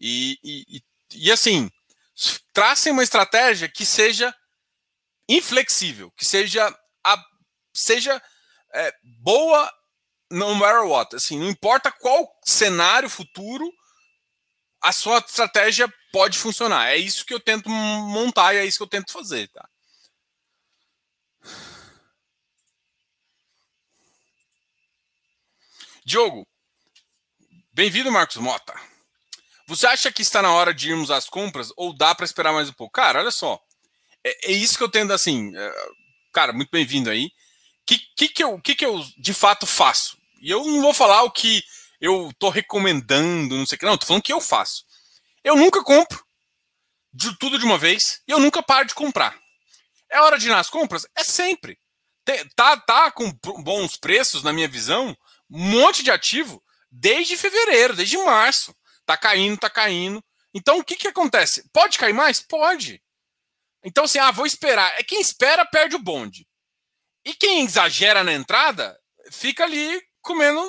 E, e, e, assim, tracem uma estratégia que seja inflexível, que seja, a, seja é, boa no matter what. Assim, não importa qual cenário futuro, a sua estratégia pode funcionar. É isso que eu tento montar e é isso que eu tento fazer, tá? Diogo, bem-vindo, Marcos Mota. Você acha que está na hora de irmos às compras ou dá para esperar mais um pouco? Cara, olha só. É, é isso que eu tento assim. É, cara, muito bem-vindo aí. O que, que, que, eu, que, que eu de fato faço? E eu não vou falar o que eu estou recomendando, não sei o que. Não, estou falando que eu faço. Eu nunca compro de tudo de uma vez e eu nunca paro de comprar. É hora de ir nas compras? É sempre. Tá, tá com bons preços, na minha visão, um monte de ativo desde fevereiro, desde março. Tá caindo, tá caindo. Então o que, que acontece? Pode cair mais? Pode. Então, assim, ah, vou esperar. É quem espera perde o bonde. E quem exagera na entrada fica ali comendo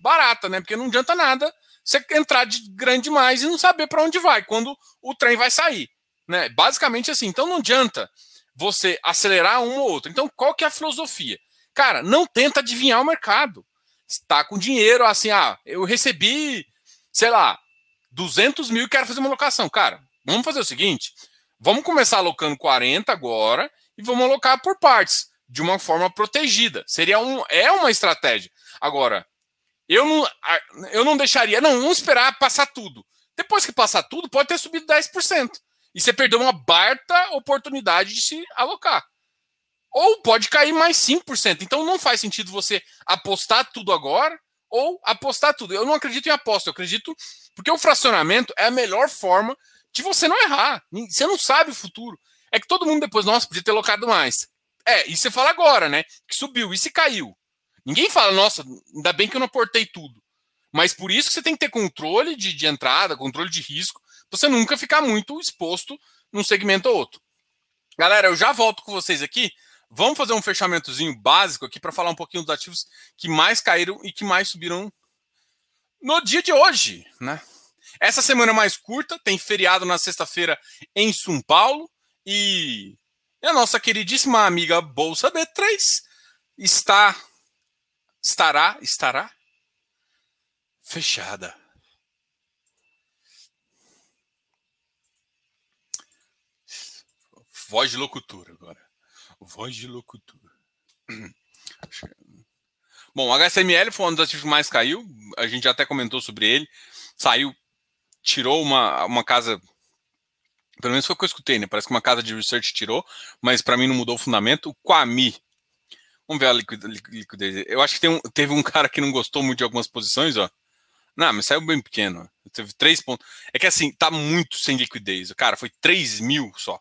barata, né? Porque não adianta nada você entrar de grande demais e não saber para onde vai, quando o trem vai sair. Né? Basicamente assim. Então não adianta você acelerar um ou outro. Então, qual que é a filosofia? Cara, não tenta adivinhar o mercado está com dinheiro, assim, ah, eu recebi, sei lá, 200 mil e quero fazer uma alocação. Cara, vamos fazer o seguinte: vamos começar alocando 40 agora e vamos alocar por partes, de uma forma protegida. Seria um, é uma estratégia. Agora, eu não, eu não deixaria, não, vamos esperar passar tudo. Depois que passar tudo, pode ter subido 10%. E você perdeu uma barta oportunidade de se alocar. Ou pode cair mais 5%. Então não faz sentido você apostar tudo agora ou apostar tudo. Eu não acredito em aposta, eu acredito porque o fracionamento é a melhor forma de você não errar. Você não sabe o futuro. É que todo mundo depois, nossa, podia ter locado mais. É, e você fala agora, né? Que subiu e se caiu. Ninguém fala, nossa, ainda bem que eu não aportei tudo. Mas por isso que você tem que ter controle de, de entrada, controle de risco, pra você nunca ficar muito exposto num segmento ou outro. Galera, eu já volto com vocês aqui Vamos fazer um fechamentozinho básico aqui para falar um pouquinho dos ativos que mais caíram e que mais subiram no dia de hoje, né? Essa semana mais curta, tem feriado na sexta-feira em São Paulo e a nossa queridíssima amiga Bolsa B3 está estará estará fechada. Voz de locutor agora. Voz de locutor. *clears throat* Bom, o HSML foi um dos ativos que mais caiu. A gente até comentou sobre ele. Saiu, tirou uma, uma casa. Pelo menos foi o que eu escutei, né? Parece que uma casa de research tirou, mas para mim não mudou o fundamento. O Quami. Vamos ver a liquidez. Eu acho que um, teve um *laughs* cara que não gostou muito de algumas posições, ó. Não, mas saiu bem pequeno. Teve três pontos. É que assim, tá muito sem liquidez. Cara, foi 3 mil só.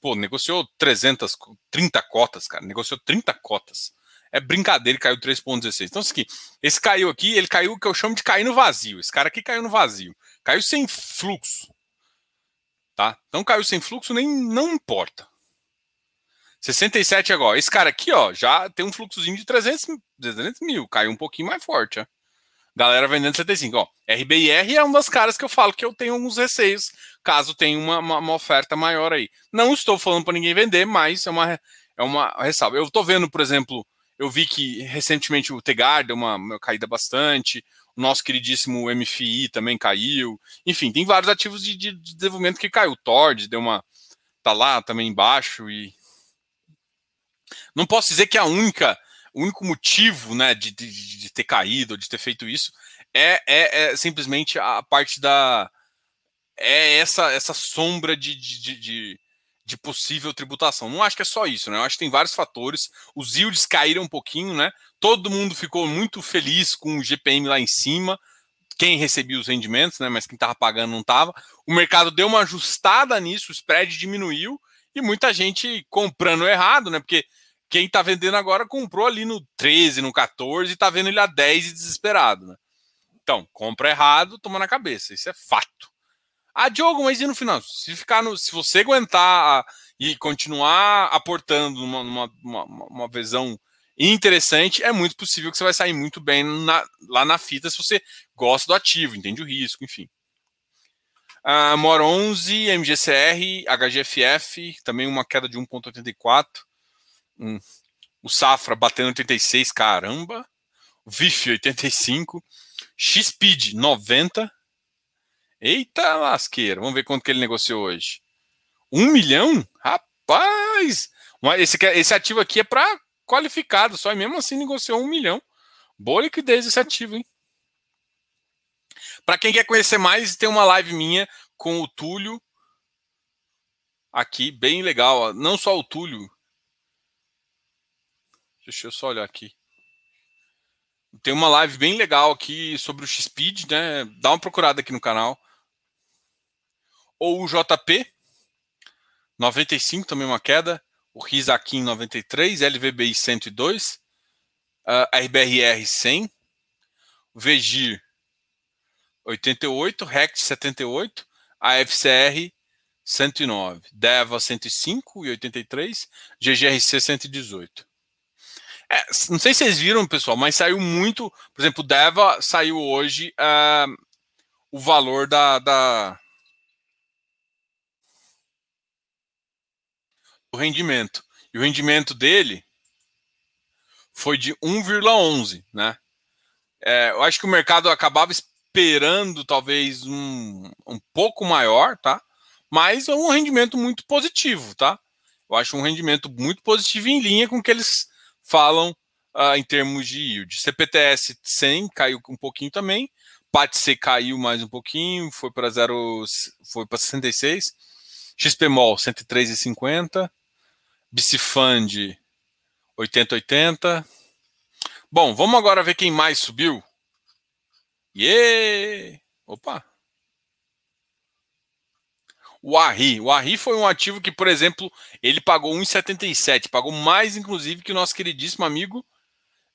Pô, negociou 330 cotas, cara. Negociou 30 cotas. É brincadeira, ele caiu 3,16. Então, aqui, esse caiu aqui, ele caiu o que eu chamo de cair no vazio. Esse cara aqui caiu no vazio. Caiu sem fluxo. Tá? Então, caiu sem fluxo, nem não importa. 67 agora. Esse cara aqui, ó, já tem um fluxozinho de 300, 300 mil. Caiu um pouquinho mais forte, ó. Galera vendendo 75. Ó, RBIR é uma das caras que eu falo que eu tenho alguns receios caso tenha uma, uma, uma oferta maior aí. Não estou falando para ninguém vender, mas é uma, é uma ressalva. Eu estou vendo, por exemplo, eu vi que recentemente o Tegar deu uma, uma caída bastante, o nosso queridíssimo MFI também caiu. Enfim, tem vários ativos de, de, de desenvolvimento que caiu. O Tord deu uma. tá lá também embaixo e. Não posso dizer que a única, o único motivo né, de, de, de ter caído, de ter feito isso, é, é, é simplesmente a parte da, é essa essa sombra de, de, de, de, possível tributação. Não acho que é só isso, né? Eu acho que tem vários fatores. Os yields caíram um pouquinho, né? Todo mundo ficou muito feliz com o GPM lá em cima. Quem recebia os rendimentos, né? Mas quem estava pagando não estava. O mercado deu uma ajustada nisso, o spread diminuiu e muita gente comprando errado, né? Porque quem está vendendo agora comprou ali no 13, no 14 e está vendo ele a 10 e desesperado. Né? Então, compra errado, toma na cabeça. Isso é fato. Ah, Diogo, mas e no final? Se ficar no, se você aguentar e continuar aportando numa, uma, uma visão interessante, é muito possível que você vai sair muito bem na, lá na fita se você gosta do ativo, entende o risco, enfim. Uh, MOR 11, MGCR, HGFF, também uma queda de 1,84. Um, o Safra batendo 86, caramba. O VIF 85. XPID 90. Eita lasqueira, vamos ver quanto que ele negociou hoje. Um milhão? Rapaz! Esse, esse ativo aqui é para qualificado só, e mesmo assim negociou um milhão. Boa liquidez esse ativo, hein? Para quem quer conhecer mais, tem uma live minha com o Túlio aqui, bem legal. Não só o Túlio. Deixa eu só olhar aqui. Tem uma live bem legal aqui sobre o X-Speed, né? Dá uma procurada aqui no canal. Ou o JP, 95, também uma queda. O Rizakin 93, LVBI 102, uh, RBRR 100, VGIR 88, RECT 78, AFCR 109, DEVA 105 e 83, GGRC 118. É, não sei se vocês viram, pessoal, mas saiu muito. Por exemplo, o DEVA saiu hoje uh, o valor da, da, do rendimento. E o rendimento dele foi de 1,11, né? É, eu acho que o mercado acabava esperando talvez um, um pouco maior, tá? Mas é um rendimento muito positivo, tá? Eu acho um rendimento muito positivo em linha com o que eles falam uh, em termos de yield. CPTS 100 caiu um pouquinho também, PATC caiu mais um pouquinho, foi para 0, foi para 66, XPMOL 103,50, Bicifund 8080. Bom, vamos agora ver quem mais subiu. Yeah! Opa! O Arri. O Arri foi um ativo que, por exemplo, ele pagou 1,77. Pagou mais, inclusive, que o nosso queridíssimo amigo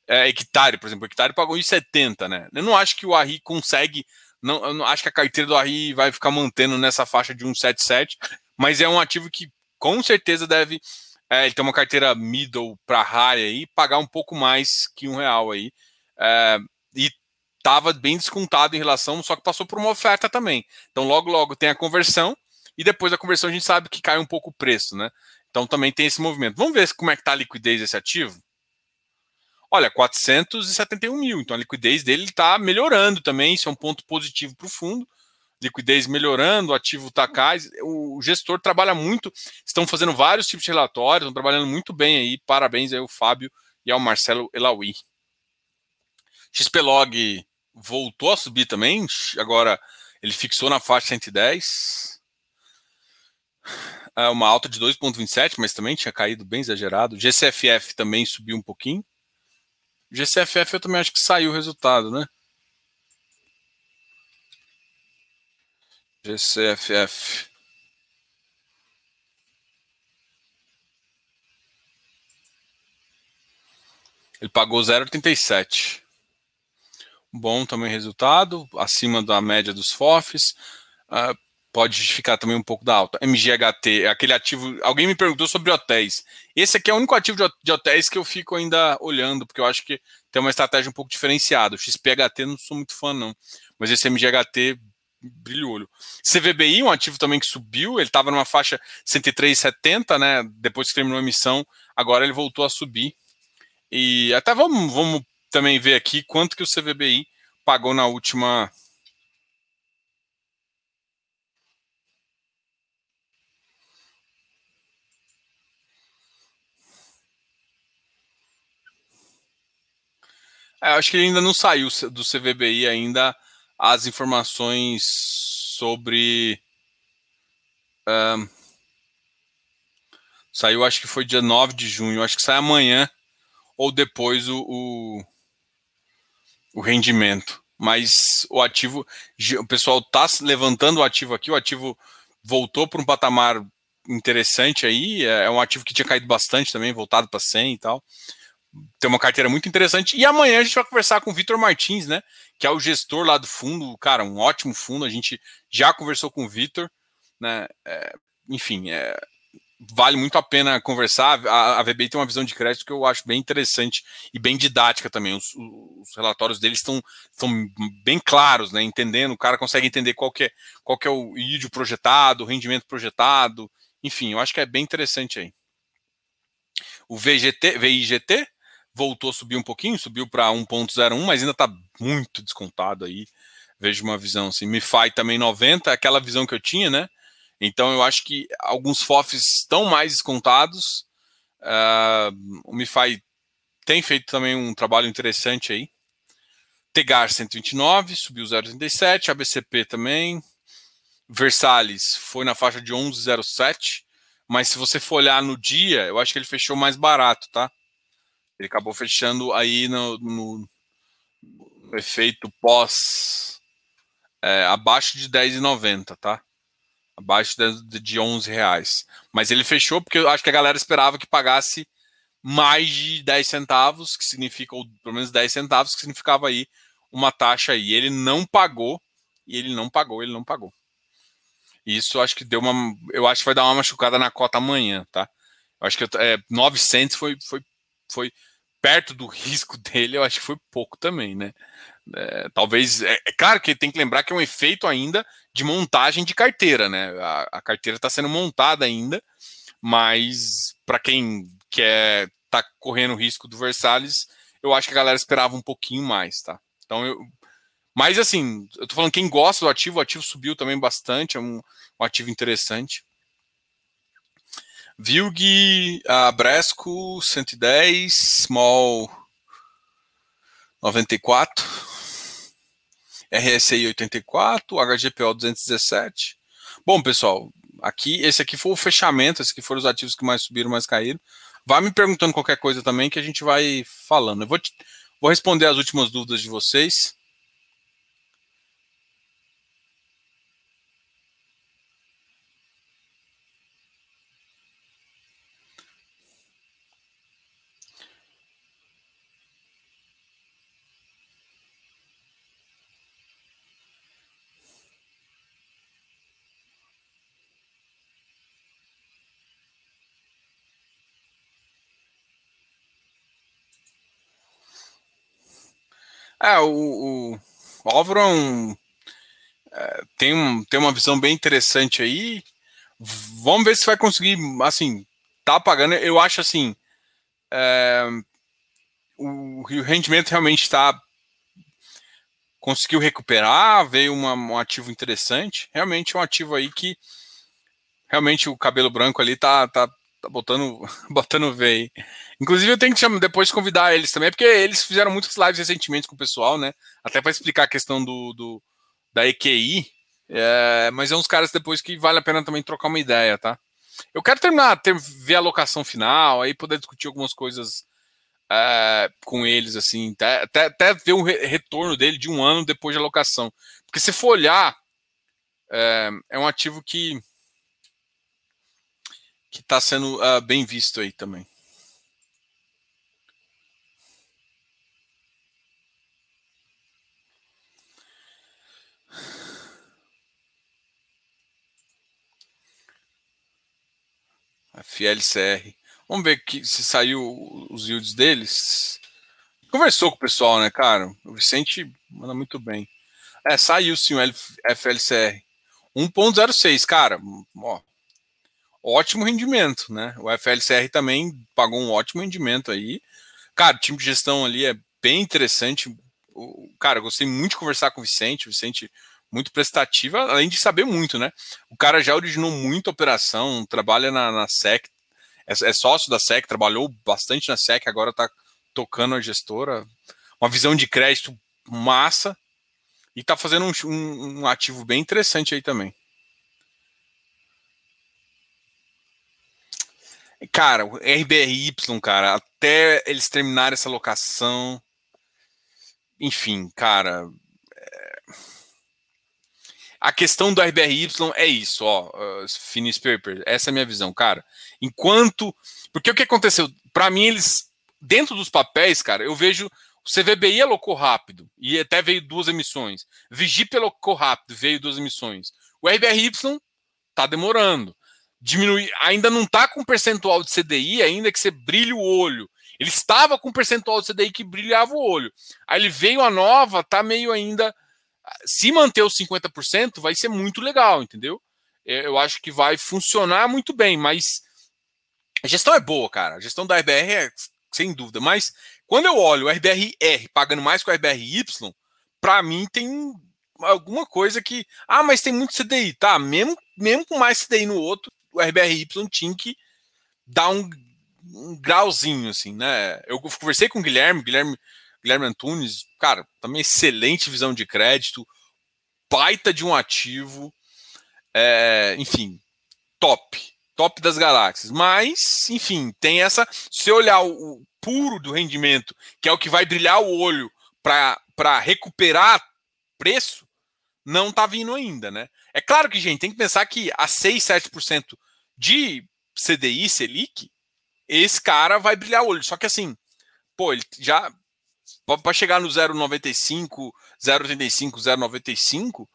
é, Hectare, por exemplo. O Hectare pagou 1,70, né? Eu não acho que o Arri consegue. Não, eu não acho que a carteira do Arri vai ficar mantendo nessa faixa de 1,77, mas é um ativo que com certeza deve. É, ele tem uma carteira middle para high aí, pagar um pouco mais que um real aí. É, e estava bem descontado em relação, só que passou por uma oferta também. Então, logo, logo tem a conversão, e depois da conversão a gente sabe que cai um pouco o preço, né? Então também tem esse movimento. Vamos ver como é que está a liquidez desse ativo? Olha, 471 mil. Então a liquidez dele está melhorando também. Isso é um ponto positivo para o fundo. Liquidez melhorando, o ativo está cá. O gestor trabalha muito. Estão fazendo vários tipos de relatórios, estão trabalhando muito bem aí. Parabéns aí ao Fábio e ao Marcelo Elaui. XPlog voltou a subir também, agora ele fixou na faixa 110. É uma alta de 2,27, mas também tinha caído bem exagerado. GCFF também subiu um pouquinho. GCFF eu também acho que saiu o resultado, né? GCFF. Ele pagou 0,87 bom também resultado, acima da média dos FOFs. Uh, pode justificar também um pouco da alta. MGHT, aquele ativo. Alguém me perguntou sobre hotéis. Esse aqui é o único ativo de hotéis que eu fico ainda olhando, porque eu acho que tem uma estratégia um pouco diferenciada. O XPHT não sou muito fã, não. Mas esse MGHT brilha o olho. CVBI, um ativo também que subiu, ele estava numa faixa 103,70, né? Depois que terminou a emissão, agora ele voltou a subir. E até vamos, vamos também ver aqui quanto que o CVBI pagou na última É, acho que ainda não saiu do CVBI ainda as informações sobre. Um, saiu, acho que foi dia 9 de junho. Acho que sai amanhã ou depois o, o, o rendimento. Mas o ativo, o pessoal está levantando o ativo aqui, o ativo voltou para um patamar interessante aí. É, é um ativo que tinha caído bastante também, voltado para 100 e tal. Tem uma carteira muito interessante. E amanhã a gente vai conversar com o Vitor Martins, né? Que é o gestor lá do fundo. Cara, um ótimo fundo. A gente já conversou com o Vitor, né? É, enfim, é, vale muito a pena conversar. A, a VBI tem uma visão de crédito que eu acho bem interessante e bem didática também. Os, os relatórios deles estão, estão bem claros, né? Entendendo, o cara consegue entender qual que é, qual que é o yield projetado, o rendimento projetado. Enfim, eu acho que é bem interessante aí. O VGT, VIGT voltou a subir um pouquinho, subiu para 1.01, mas ainda está muito descontado aí. Vejo uma visão assim. MiFi também 90, aquela visão que eu tinha, né? Então eu acho que alguns FOFs estão mais descontados. Uh, o MiFi tem feito também um trabalho interessante aí. Tegar 129, subiu 0,37, ABCP também. Versalhes foi na faixa de 11,07, mas se você for olhar no dia, eu acho que ele fechou mais barato, tá? Ele acabou fechando aí no, no, no efeito pós é, abaixo de 10,90, tá? abaixo de, de 11 reais. Mas ele fechou porque eu acho que a galera esperava que pagasse mais de 10 centavos, que significa, ou pelo menos 10 centavos, que significava aí uma taxa aí. Ele não pagou, e ele não pagou, ele não pagou. Isso acho que deu uma. Eu acho que vai dar uma machucada na cota amanhã, tá? Eu acho que é, 900 foi, foi, foi perto do *laughs* risco dele, eu acho que foi pouco também, né? É, talvez. É, é, claro que tem que lembrar que é um efeito ainda de montagem de carteira, né? A, a carteira está sendo montada ainda, mas para quem quer tá correndo risco do Versalhes, eu acho que a galera esperava um pouquinho mais, tá? Então eu. Mas assim, eu tô falando quem gosta do ativo, o ativo subiu também bastante, é um, um ativo interessante. Vilg, a Bresco 110, Small 94. RSI 84, HGPO 217. Bom, pessoal, aqui esse aqui foi o fechamento, esses aqui foram os ativos que mais subiram, mais caíram. Vai me perguntando qualquer coisa também que a gente vai falando. Eu vou, te, vou responder as últimas dúvidas de vocês. É, o, o é, tem, um, tem uma visão bem interessante aí. Vamos ver se vai conseguir, assim, tá pagando. Eu acho assim, é, o, o rendimento realmente está conseguiu recuperar, veio uma, um ativo interessante. Realmente é um ativo aí que realmente o cabelo branco ali tá, tá, tá botando, *laughs* botando veio. Inclusive, eu tenho que chamar, depois convidar eles também, porque eles fizeram muitas lives recentemente com o pessoal, né? Até para explicar a questão do, do da EQI. É, mas é uns caras depois que vale a pena também trocar uma ideia, tá? Eu quero terminar, ter, ver a locação final, aí poder discutir algumas coisas é, com eles, assim, até, até, até ver o re retorno dele de um ano depois da locação. Porque se for olhar, é, é um ativo que que está sendo uh, bem visto aí também. FLCR. Vamos ver que, se saiu os yields deles. Conversou com o pessoal, né, cara? O Vicente manda muito bem. É, saiu sim o FLCR. 1.06, cara. Ó, ótimo rendimento, né? O FLCR também pagou um ótimo rendimento aí. Cara, o time de gestão ali é bem interessante. Cara, gostei muito de conversar com o Vicente. O Vicente muito prestativa, além de saber muito, né? O cara já originou muita operação, trabalha na, na SEC, é, é, sócio da SEC, trabalhou bastante na SEC, agora está tocando a gestora. Uma visão de crédito massa e está fazendo um, um, um ativo bem interessante aí também. Cara, o RBRY, cara, até eles terminarem essa locação. Enfim, cara, a questão do RBRY é isso, ó, uh, Finis Paper, essa é a minha visão, cara. Enquanto. Porque o que aconteceu? Para mim, eles. Dentro dos papéis, cara, eu vejo. O CVBI alocou rápido e até veio duas emissões. Vigip alocou rápido, veio duas emissões. O RBRY tá demorando. Diminui, ainda não tá com percentual de CDI, ainda que você brilhe o olho. Ele estava com percentual de CDI que brilhava o olho. Aí ele veio a nova, tá meio ainda se manter os 50%, vai ser muito legal, entendeu? É, eu acho que vai funcionar muito bem, mas a gestão é boa, cara. A gestão da RBR é sem dúvida. Mas quando eu olho o RBR-R pagando mais que o RBR-Y, para mim tem alguma coisa que. Ah, mas tem muito CDI. Tá, mesmo, mesmo com mais CDI no outro, o RBR-Y tinha que dar um, um grauzinho, assim, né? Eu conversei com o Guilherme, Guilherme Guilherme Antunes, cara, também excelente visão de crédito, baita de um ativo, é, enfim, top, top das galáxias. Mas, enfim, tem essa. Se olhar o, puro do rendimento, que é o que vai brilhar o olho para recuperar preço, não está vindo ainda, né? É claro que, gente, tem que pensar que a 6, 7% de CDI, Selic, esse cara vai brilhar o olho. Só que assim, pô, ele já para chegar no 0,95, 0,85, 0,95,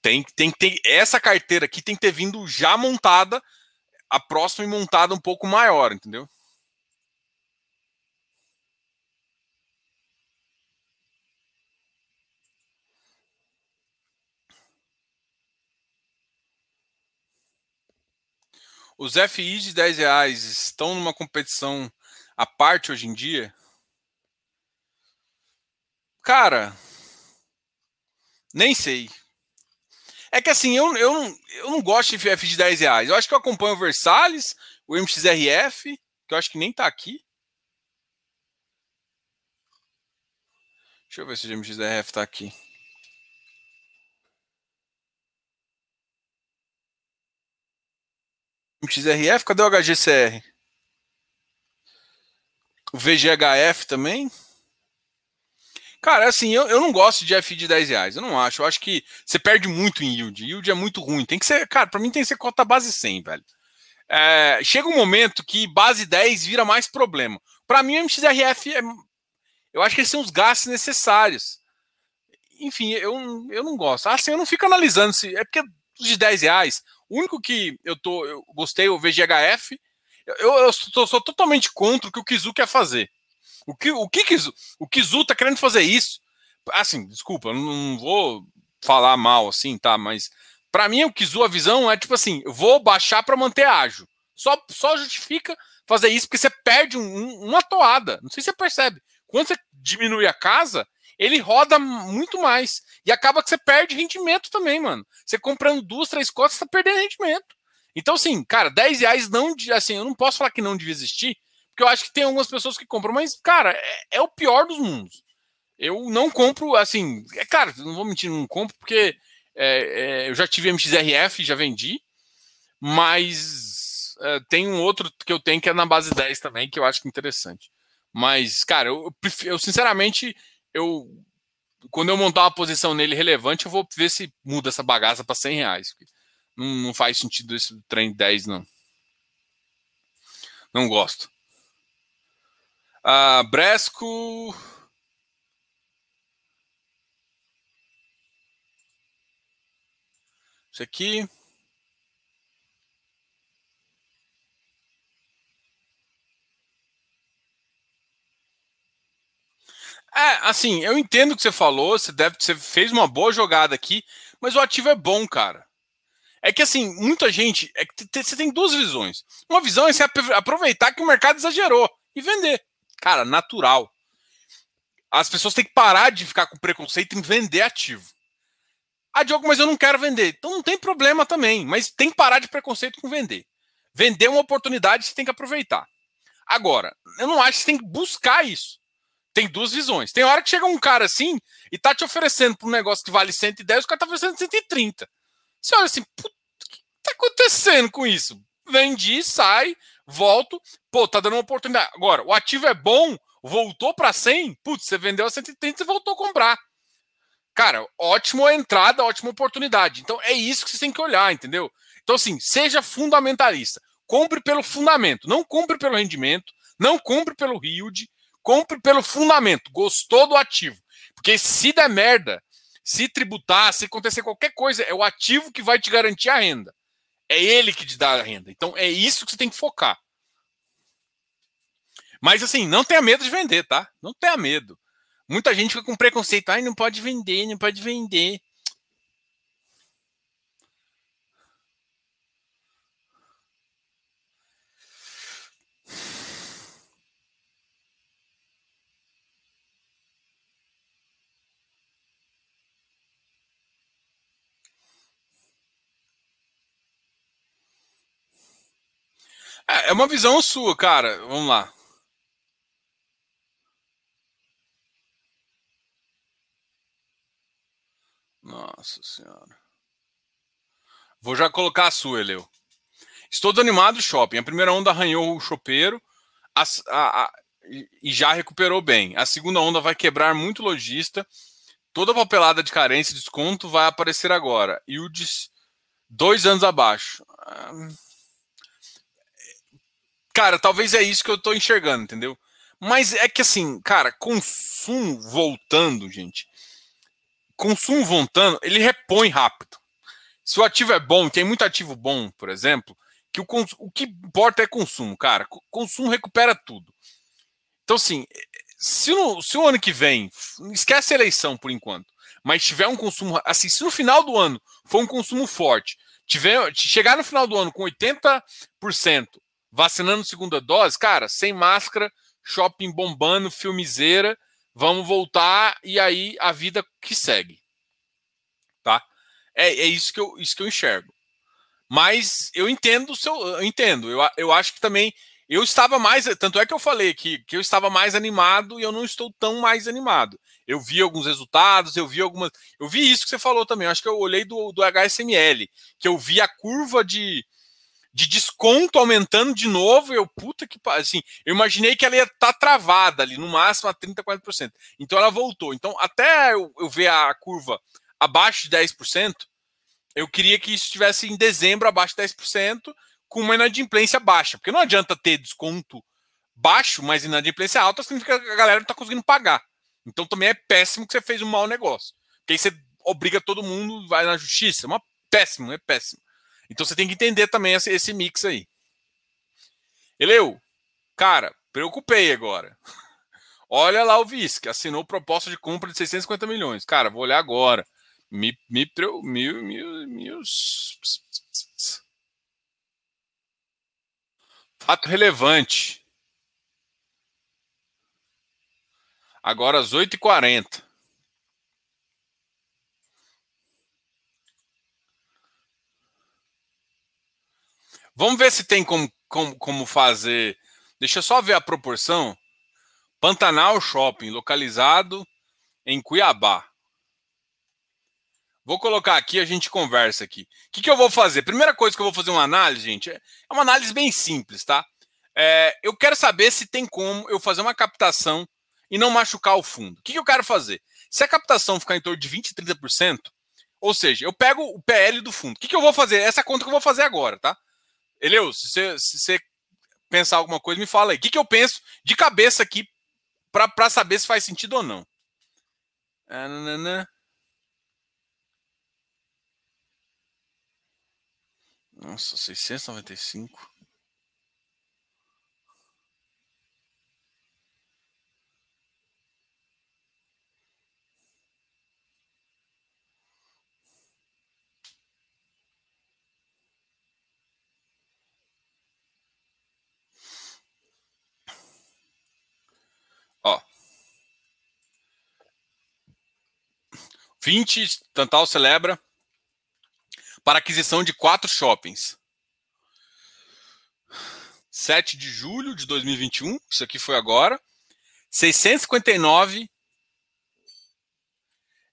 tem, tem que ter essa carteira aqui tem que ter vindo já montada, a próxima montada um pouco maior, entendeu? Os FIs de 10 reais estão numa competição à parte hoje em dia? Cara, nem sei. É que assim, eu, eu, eu não gosto de FF de 10 reais. Eu acho que eu acompanho o Versalhes, o MXRF, que eu acho que nem tá aqui. Deixa eu ver se o MXRF tá aqui. MXRF, cadê o HGCR? O VGHF também? Cara, assim, eu, eu não gosto de FI de 10 reais. Eu não acho. Eu acho que você perde muito em yield. Yield é muito ruim. Tem que ser, cara, pra mim tem que ser cota base 100, velho. É, chega um momento que base 10 vira mais problema. Para mim, o MXRF é. Eu acho que eles são os gastos necessários. Enfim, eu, eu não gosto. Assim, eu não fico analisando se. É porque de 10 reais, o único que eu tô. Eu gostei, o VGHF. Eu, eu, eu sou, sou totalmente contra o que o Kizu quer fazer. O que o que Kizu, o Kizu tá querendo fazer isso? Assim, desculpa, eu não vou falar mal assim, tá? Mas para mim o Kizu a visão é tipo assim, eu vou baixar para manter ágil. Só só justifica fazer isso porque você perde um, uma toada. Não sei se você percebe. Quando você diminui a casa, ele roda muito mais. E acaba que você perde rendimento também, mano. Você comprando duas, três cotas, você tá perdendo rendimento. Então, assim, cara, 10 reais não. Assim, eu não posso falar que não devia existir, porque eu acho que tem algumas pessoas que compram, mas, cara, é, é o pior dos mundos. Eu não compro, assim, é claro, não vou mentir, não compro, porque é, é, eu já tive MXRF, já vendi, mas é, tem um outro que eu tenho que é na base 10 também, que eu acho interessante. Mas, cara, eu, eu sinceramente, eu quando eu montar uma posição nele relevante, eu vou ver se muda essa bagaça para 100 reais. Não, não, faz sentido esse trem 10, não. Não gosto. Ah, Bresco. Isso aqui. É, assim, eu entendo o que você falou, você deve, você fez uma boa jogada aqui, mas o ativo é bom, cara. É que assim, muita gente, é que você tem duas visões. Uma visão é você aproveitar que o mercado exagerou e vender. Cara, natural. As pessoas têm que parar de ficar com preconceito em vender ativo. Ah, Diogo, mas eu não quero vender. Então não tem problema também, mas tem que parar de preconceito com vender. Vender é uma oportunidade, você tem que aproveitar. Agora, eu não acho que você tem que buscar isso. Tem duas visões. Tem hora que chega um cara assim e tá te oferecendo para um negócio que vale 110, o cara tá oferecendo 130. Você olha assim, o que tá acontecendo com isso? Vendi, sai, volto, pô, tá dando uma oportunidade. Agora, o ativo é bom, voltou para 100, putz, você vendeu a 130 e voltou a comprar. Cara, ótima entrada, ótima oportunidade. Então é isso que você tem que olhar, entendeu? Então, assim, seja fundamentalista. Compre pelo fundamento, não compre pelo rendimento, não compre pelo yield, compre pelo fundamento. Gostou do ativo. Porque se der merda, se tributar, se acontecer qualquer coisa, é o ativo que vai te garantir a renda. É ele que te dá a renda. Então é isso que você tem que focar. Mas assim, não tenha medo de vender, tá? Não tenha medo. Muita gente fica com preconceito. Ai, não pode vender, não pode vender. É, é uma visão sua, cara. Vamos lá. Nossa senhora. Vou já colocar a sua, Eleu. Estou desanimado do shopping. A primeira onda arranhou o chopeiro a, a, a, e já recuperou bem. A segunda onda vai quebrar muito lojista. Toda a papelada de carência e desconto vai aparecer agora. E o de dois anos abaixo. Ah, Cara, talvez é isso que eu tô enxergando, entendeu? Mas é que assim, cara, consumo voltando, gente. Consumo voltando, ele repõe rápido. Se o ativo é bom, tem muito ativo bom, por exemplo, que o, o que importa é consumo, cara. Consumo recupera tudo. Então, assim, se, no, se o ano que vem, esquece a eleição por enquanto, mas tiver um consumo, assim, se no final do ano for um consumo forte, tiver, chegar no final do ano com 80% vacinando segunda dose, cara, sem máscara, shopping bombando, filmizeira, vamos voltar e aí a vida que segue. Tá? É, é isso, que eu, isso que eu enxergo. Mas eu entendo o seu. Eu entendo. Eu, eu acho que também. Eu estava mais. Tanto é que eu falei que, que eu estava mais animado e eu não estou tão mais animado. Eu vi alguns resultados, eu vi algumas. Eu vi isso que você falou também. Eu acho que eu olhei do, do HSML, que eu vi a curva de, de desconto aumentando de novo. Eu, puta que assim, eu imaginei que ela ia estar tá travada ali, no máximo a 30, 40%. Então ela voltou. Então, até eu, eu ver a curva abaixo de 10%, eu queria que isso estivesse em dezembro abaixo de 10%, com uma inadimplência baixa. Porque não adianta ter desconto baixo, mas inadimplência alta significa que a galera não está conseguindo pagar. Então também é péssimo que você fez um mau negócio. Porque aí você obriga todo mundo, vai na justiça. É uma péssimo, é péssimo. Então você tem que entender também esse, esse mix aí. Eleu, cara, preocupei agora. *laughs* Olha lá o vice, que assinou proposta de compra de 650 milhões. Cara, vou olhar agora. Me, me, mil, mil, mil. Fato relevante. Agora às 8h40. Vamos ver se tem como, como, como fazer. Deixa eu só ver a proporção. Pantanal Shopping, localizado em Cuiabá. Vou colocar aqui, a gente conversa aqui. O que, que eu vou fazer? Primeira coisa que eu vou fazer uma análise, gente, é uma análise bem simples, tá? É, eu quero saber se tem como eu fazer uma captação e não machucar o fundo. O que, que eu quero fazer? Se a captação ficar em torno de 20%, 30%, ou seja, eu pego o PL do fundo. O que, que eu vou fazer? Essa conta que eu vou fazer agora, tá? Eleu, se você, se você pensar alguma coisa, me fala aí. O que, que eu penso de cabeça aqui para saber se faz sentido ou não? Ah, Nossa, 695. Ó. 20, Tantal celebra para aquisição de quatro shoppings. 7 de julho de 2021, isso aqui foi agora. 659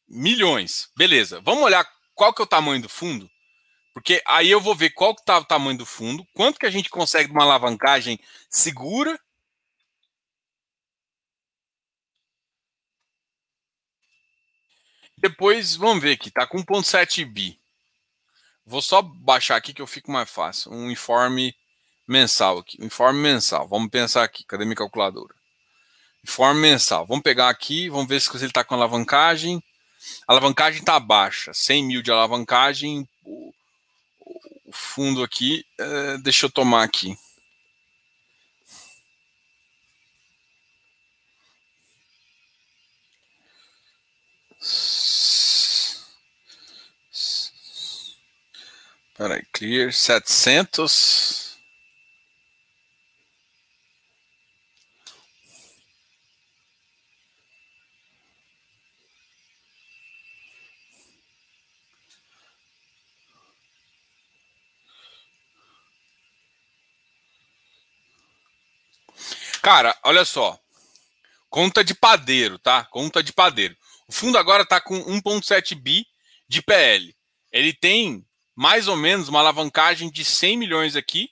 milhões. Beleza. Vamos olhar qual que é o tamanho do fundo? Porque aí eu vou ver qual que tá o tamanho do fundo, quanto que a gente consegue de uma alavancagem segura depois, vamos ver aqui, tá com 1.7 bi. Vou só baixar aqui que eu fico mais fácil. Um informe mensal aqui. Um informe mensal. Vamos pensar aqui. Cadê minha calculadora? Informe mensal. Vamos pegar aqui, vamos ver se ele está com alavancagem. A alavancagem está baixa. 100 mil de alavancagem. O, fundo aqui, é, deixa eu tomar aqui. Peraí, clear 700. Cara, olha só. Conta de padeiro, tá? Conta de padeiro. O fundo agora está com 1,7 bi de PL. Ele tem mais ou menos uma alavancagem de 100 milhões aqui,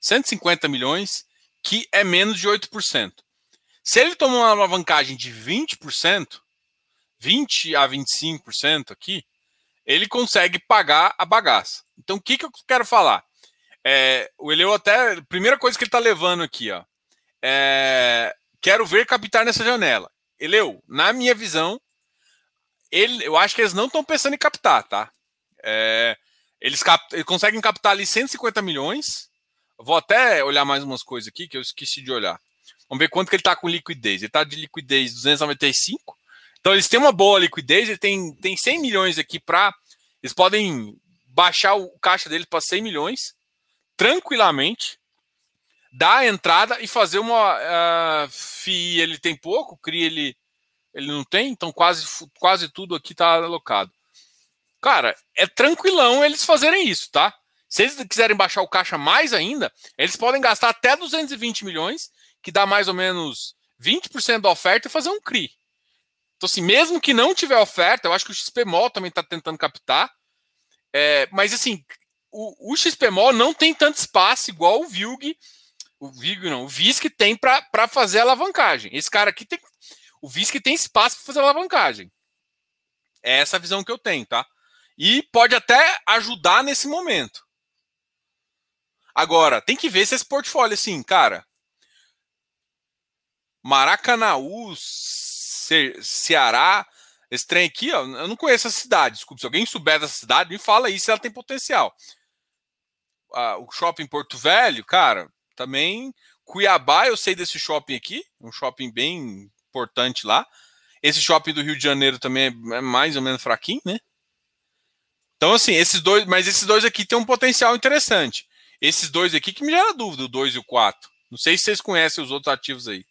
150 milhões, que é menos de 8%. Se ele tomar uma alavancagem de 20%, 20 a 25% aqui, ele consegue pagar a bagaça. Então, o que, que eu quero falar? É, o Eleu até. Primeira coisa que ele está levando aqui, ó. É, quero ver captar nessa janela. Eleu, na minha visão, ele, eu acho que eles não estão pensando em captar, tá? É, eles, cap, eles conseguem captar ali 150 milhões. Vou até olhar mais umas coisas aqui que eu esqueci de olhar. Vamos ver quanto que ele está com liquidez. Ele está de liquidez 295. Então eles têm uma boa liquidez. Ele tem, tem 100 milhões aqui para. Eles podem baixar o caixa deles para 100 milhões tranquilamente. Dar a entrada e fazer uma. Uh, FII ele tem pouco, CRI ele ele não tem, então quase, quase tudo aqui está alocado. Cara, é tranquilão eles fazerem isso, tá? Se eles quiserem baixar o caixa mais ainda, eles podem gastar até 220 milhões, que dá mais ou menos 20% da oferta, e fazer um CRI. Então, assim, mesmo que não tiver oferta, eu acho que o XPMOL também está tentando captar. É, mas, assim, o, o XPMOL não tem tanto espaço igual o VILG, o VILG não, o VISC tem para fazer alavancagem. Esse cara aqui tem, o VISC tem espaço para fazer alavancagem. É essa a visão que eu tenho, tá? E pode até ajudar nesse momento. Agora, tem que ver se esse portfólio, assim, cara. Maracanaú, Ce Ceará, esse trem aqui, ó, eu não conheço a cidade. Desculpe, se alguém souber dessa cidade, me fala aí se ela tem potencial. Ah, o shopping Porto Velho, cara, também. Cuiabá, eu sei desse shopping aqui, um shopping bem importante lá. Esse shopping do Rio de Janeiro também é mais ou menos fraquinho, né? Então, assim, esses dois, mas esses dois aqui têm um potencial interessante. Esses dois aqui que me gera dúvida, o 2 e o 4. Não sei se vocês conhecem os outros ativos aí.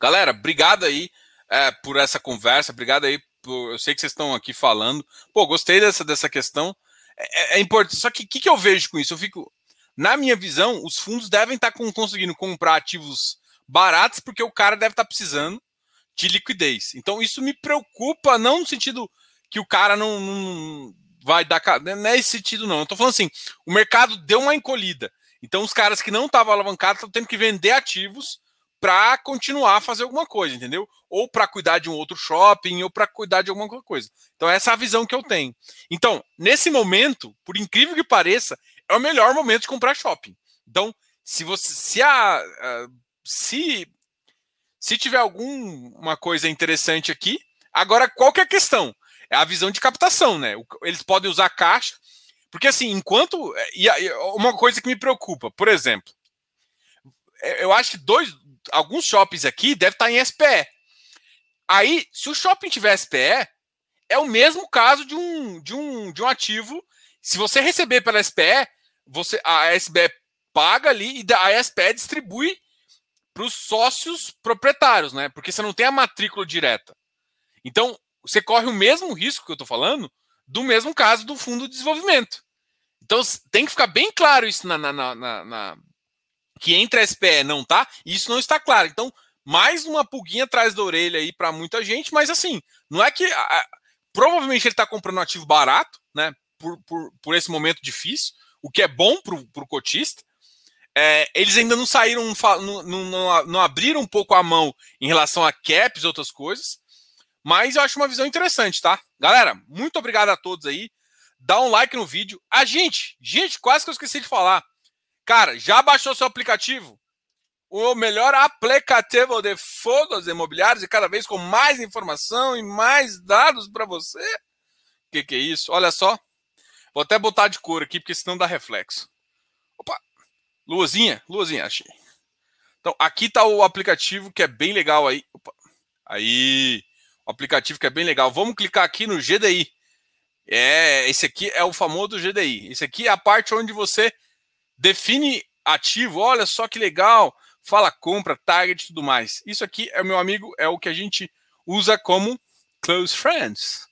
Galera, obrigado aí é, por essa conversa, obrigado aí. Eu sei que vocês estão aqui falando. Pô, gostei dessa, dessa questão. É, é, é importante. Só que o que, que, eu vejo com isso? Eu fico. Na minha visão, os fundos devem estar com, conseguindo comprar ativos baratos porque o cara deve estar precisando de liquidez. Então, isso me preocupa, não no sentido que o cara não, não vai dar. Não é esse sentido, não. Eu tô falando assim: o mercado deu uma encolhida. Então, os caras que não estavam alavancados estão tendo que vender ativos para continuar a fazer alguma coisa, entendeu? Ou para cuidar de um outro shopping, ou para cuidar de alguma coisa. Então, essa é a visão que eu tenho. Então, nesse momento, por incrível que pareça, é o melhor momento de comprar shopping. Então, se você se a, se se tiver alguma coisa interessante aqui, agora qual que é a questão? É a visão de captação, né? Eles podem usar caixa, porque assim, enquanto e uma coisa que me preocupa, por exemplo, é, eu acho que dois, alguns shoppings aqui devem estar em SPE. Aí, se o shopping tiver SPE, é o mesmo caso de um, de um, de um ativo. Se você receber pela SPE, você, a SPE paga ali e a SPE distribui para os sócios proprietários, né? Porque você não tem a matrícula direta. Então, você corre o mesmo risco que eu estou falando do mesmo caso do fundo de desenvolvimento. Então, tem que ficar bem claro isso na, na, na, na que entre a SPE não tá, isso não está claro. Então, mais uma pulguinha atrás da orelha aí para muita gente, mas assim, não é que. A, provavelmente ele está comprando um ativo barato, né? Por, por, por esse momento difícil, o que é bom para o cotista. É, eles ainda não saíram, não, não, não, abriram um pouco a mão em relação a caps e outras coisas. Mas eu acho uma visão interessante, tá? Galera, muito obrigado a todos aí. Dá um like no vídeo. A gente, gente, quase que eu esqueci de falar. Cara, já baixou seu aplicativo? O melhor aplicativo de fundos imobiliários e cada vez com mais informação e mais dados para você. O que, que é isso? Olha só. Vou até botar de cor aqui, porque senão dá reflexo. Opa! Luazinha, luazinha, achei. Então, aqui está o aplicativo que é bem legal aí. Opa. Aí, o aplicativo que é bem legal. Vamos clicar aqui no GDI. É, esse aqui é o famoso GDI. Esse aqui é a parte onde você define ativo. Olha só que legal. Fala compra, target e tudo mais. Isso aqui é meu amigo, é o que a gente usa como close friends.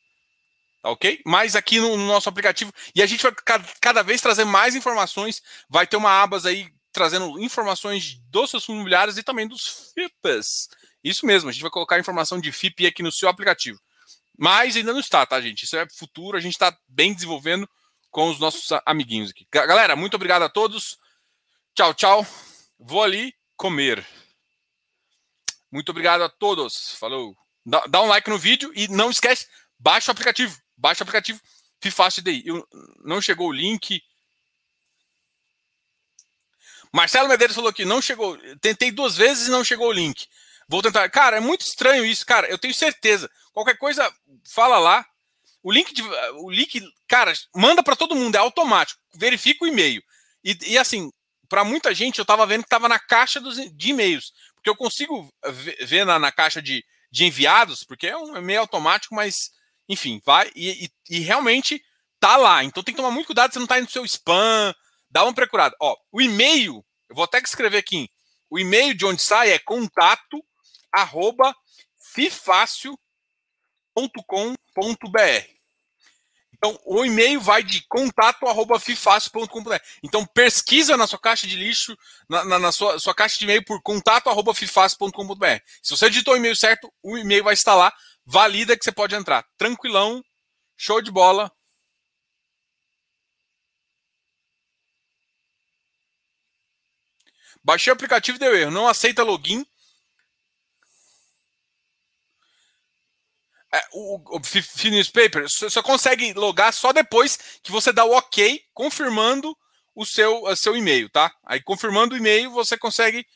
Tá ok? Mas aqui no, no nosso aplicativo. E a gente vai cada vez trazer mais informações. Vai ter uma abas aí trazendo informações dos seus fundos imobiliários e também dos FIPs. Isso mesmo, a gente vai colocar informação de FIP aqui no seu aplicativo. Mas ainda não está, tá, gente? Isso é futuro, a gente está bem desenvolvendo com os nossos amiguinhos aqui. Galera, muito obrigado a todos. Tchau, tchau. Vou ali comer. Muito obrigado a todos. Falou. Dá, dá um like no vídeo e não esquece, baixa o aplicativo. Baixa o aplicativo Fifast DI. Eu, não chegou o link. Marcelo Medeiros falou que não chegou. Tentei duas vezes e não chegou o link. Vou tentar. Cara, é muito estranho isso, cara. Eu tenho certeza. Qualquer coisa, fala lá. O link, de, o link, cara, manda para todo mundo, é automático. Verifica o e-mail. E, e assim, para muita gente, eu estava vendo que estava na caixa dos, de e-mails. Porque eu consigo ver na, na caixa de, de enviados, porque é um e-mail automático, mas enfim, vai e, e, e, realmente tá lá. Então tem que tomar muito cuidado, você não tá indo no seu spam, dá uma procurada. Ó, o e-mail, eu vou até escrever aqui, o e-mail de onde sai é contato arroba. Então, o e-mail vai de contato arroba fifácil.com.br. Então, pesquisa na sua caixa de lixo, na, na, na sua, sua, caixa de e-mail por contato arroba fifácil.com.br. Se você digitou o e-mail certo, o e-mail vai estar lá valida que você pode entrar. Tranquilão, show de bola. Baixei o aplicativo e deu erro. Não aceita login. É, o, o Paper você só consegue logar só depois que você dá o OK confirmando o seu, o seu e-mail, tá? Aí confirmando o e-mail você consegue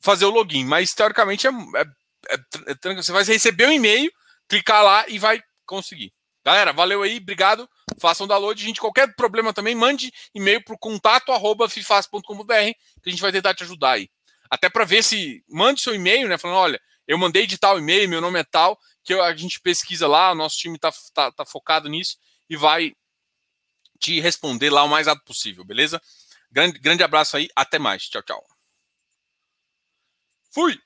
fazer o login, mas teoricamente é, é, é, é você vai receber o um e-mail clicar lá e vai conseguir. Galera, valeu aí, obrigado. Façam download. Gente, qualquer problema também, mande e-mail para o contato arroba fifas.com.br que a gente vai tentar te ajudar aí. Até para ver se. Mande seu e-mail, né? Falando, olha, eu mandei de tal e-mail, meu nome é tal, que a gente pesquisa lá, o nosso time está tá, tá focado nisso e vai te responder lá o mais rápido possível, beleza? Grande, grande abraço aí, até mais. Tchau, tchau. Fui!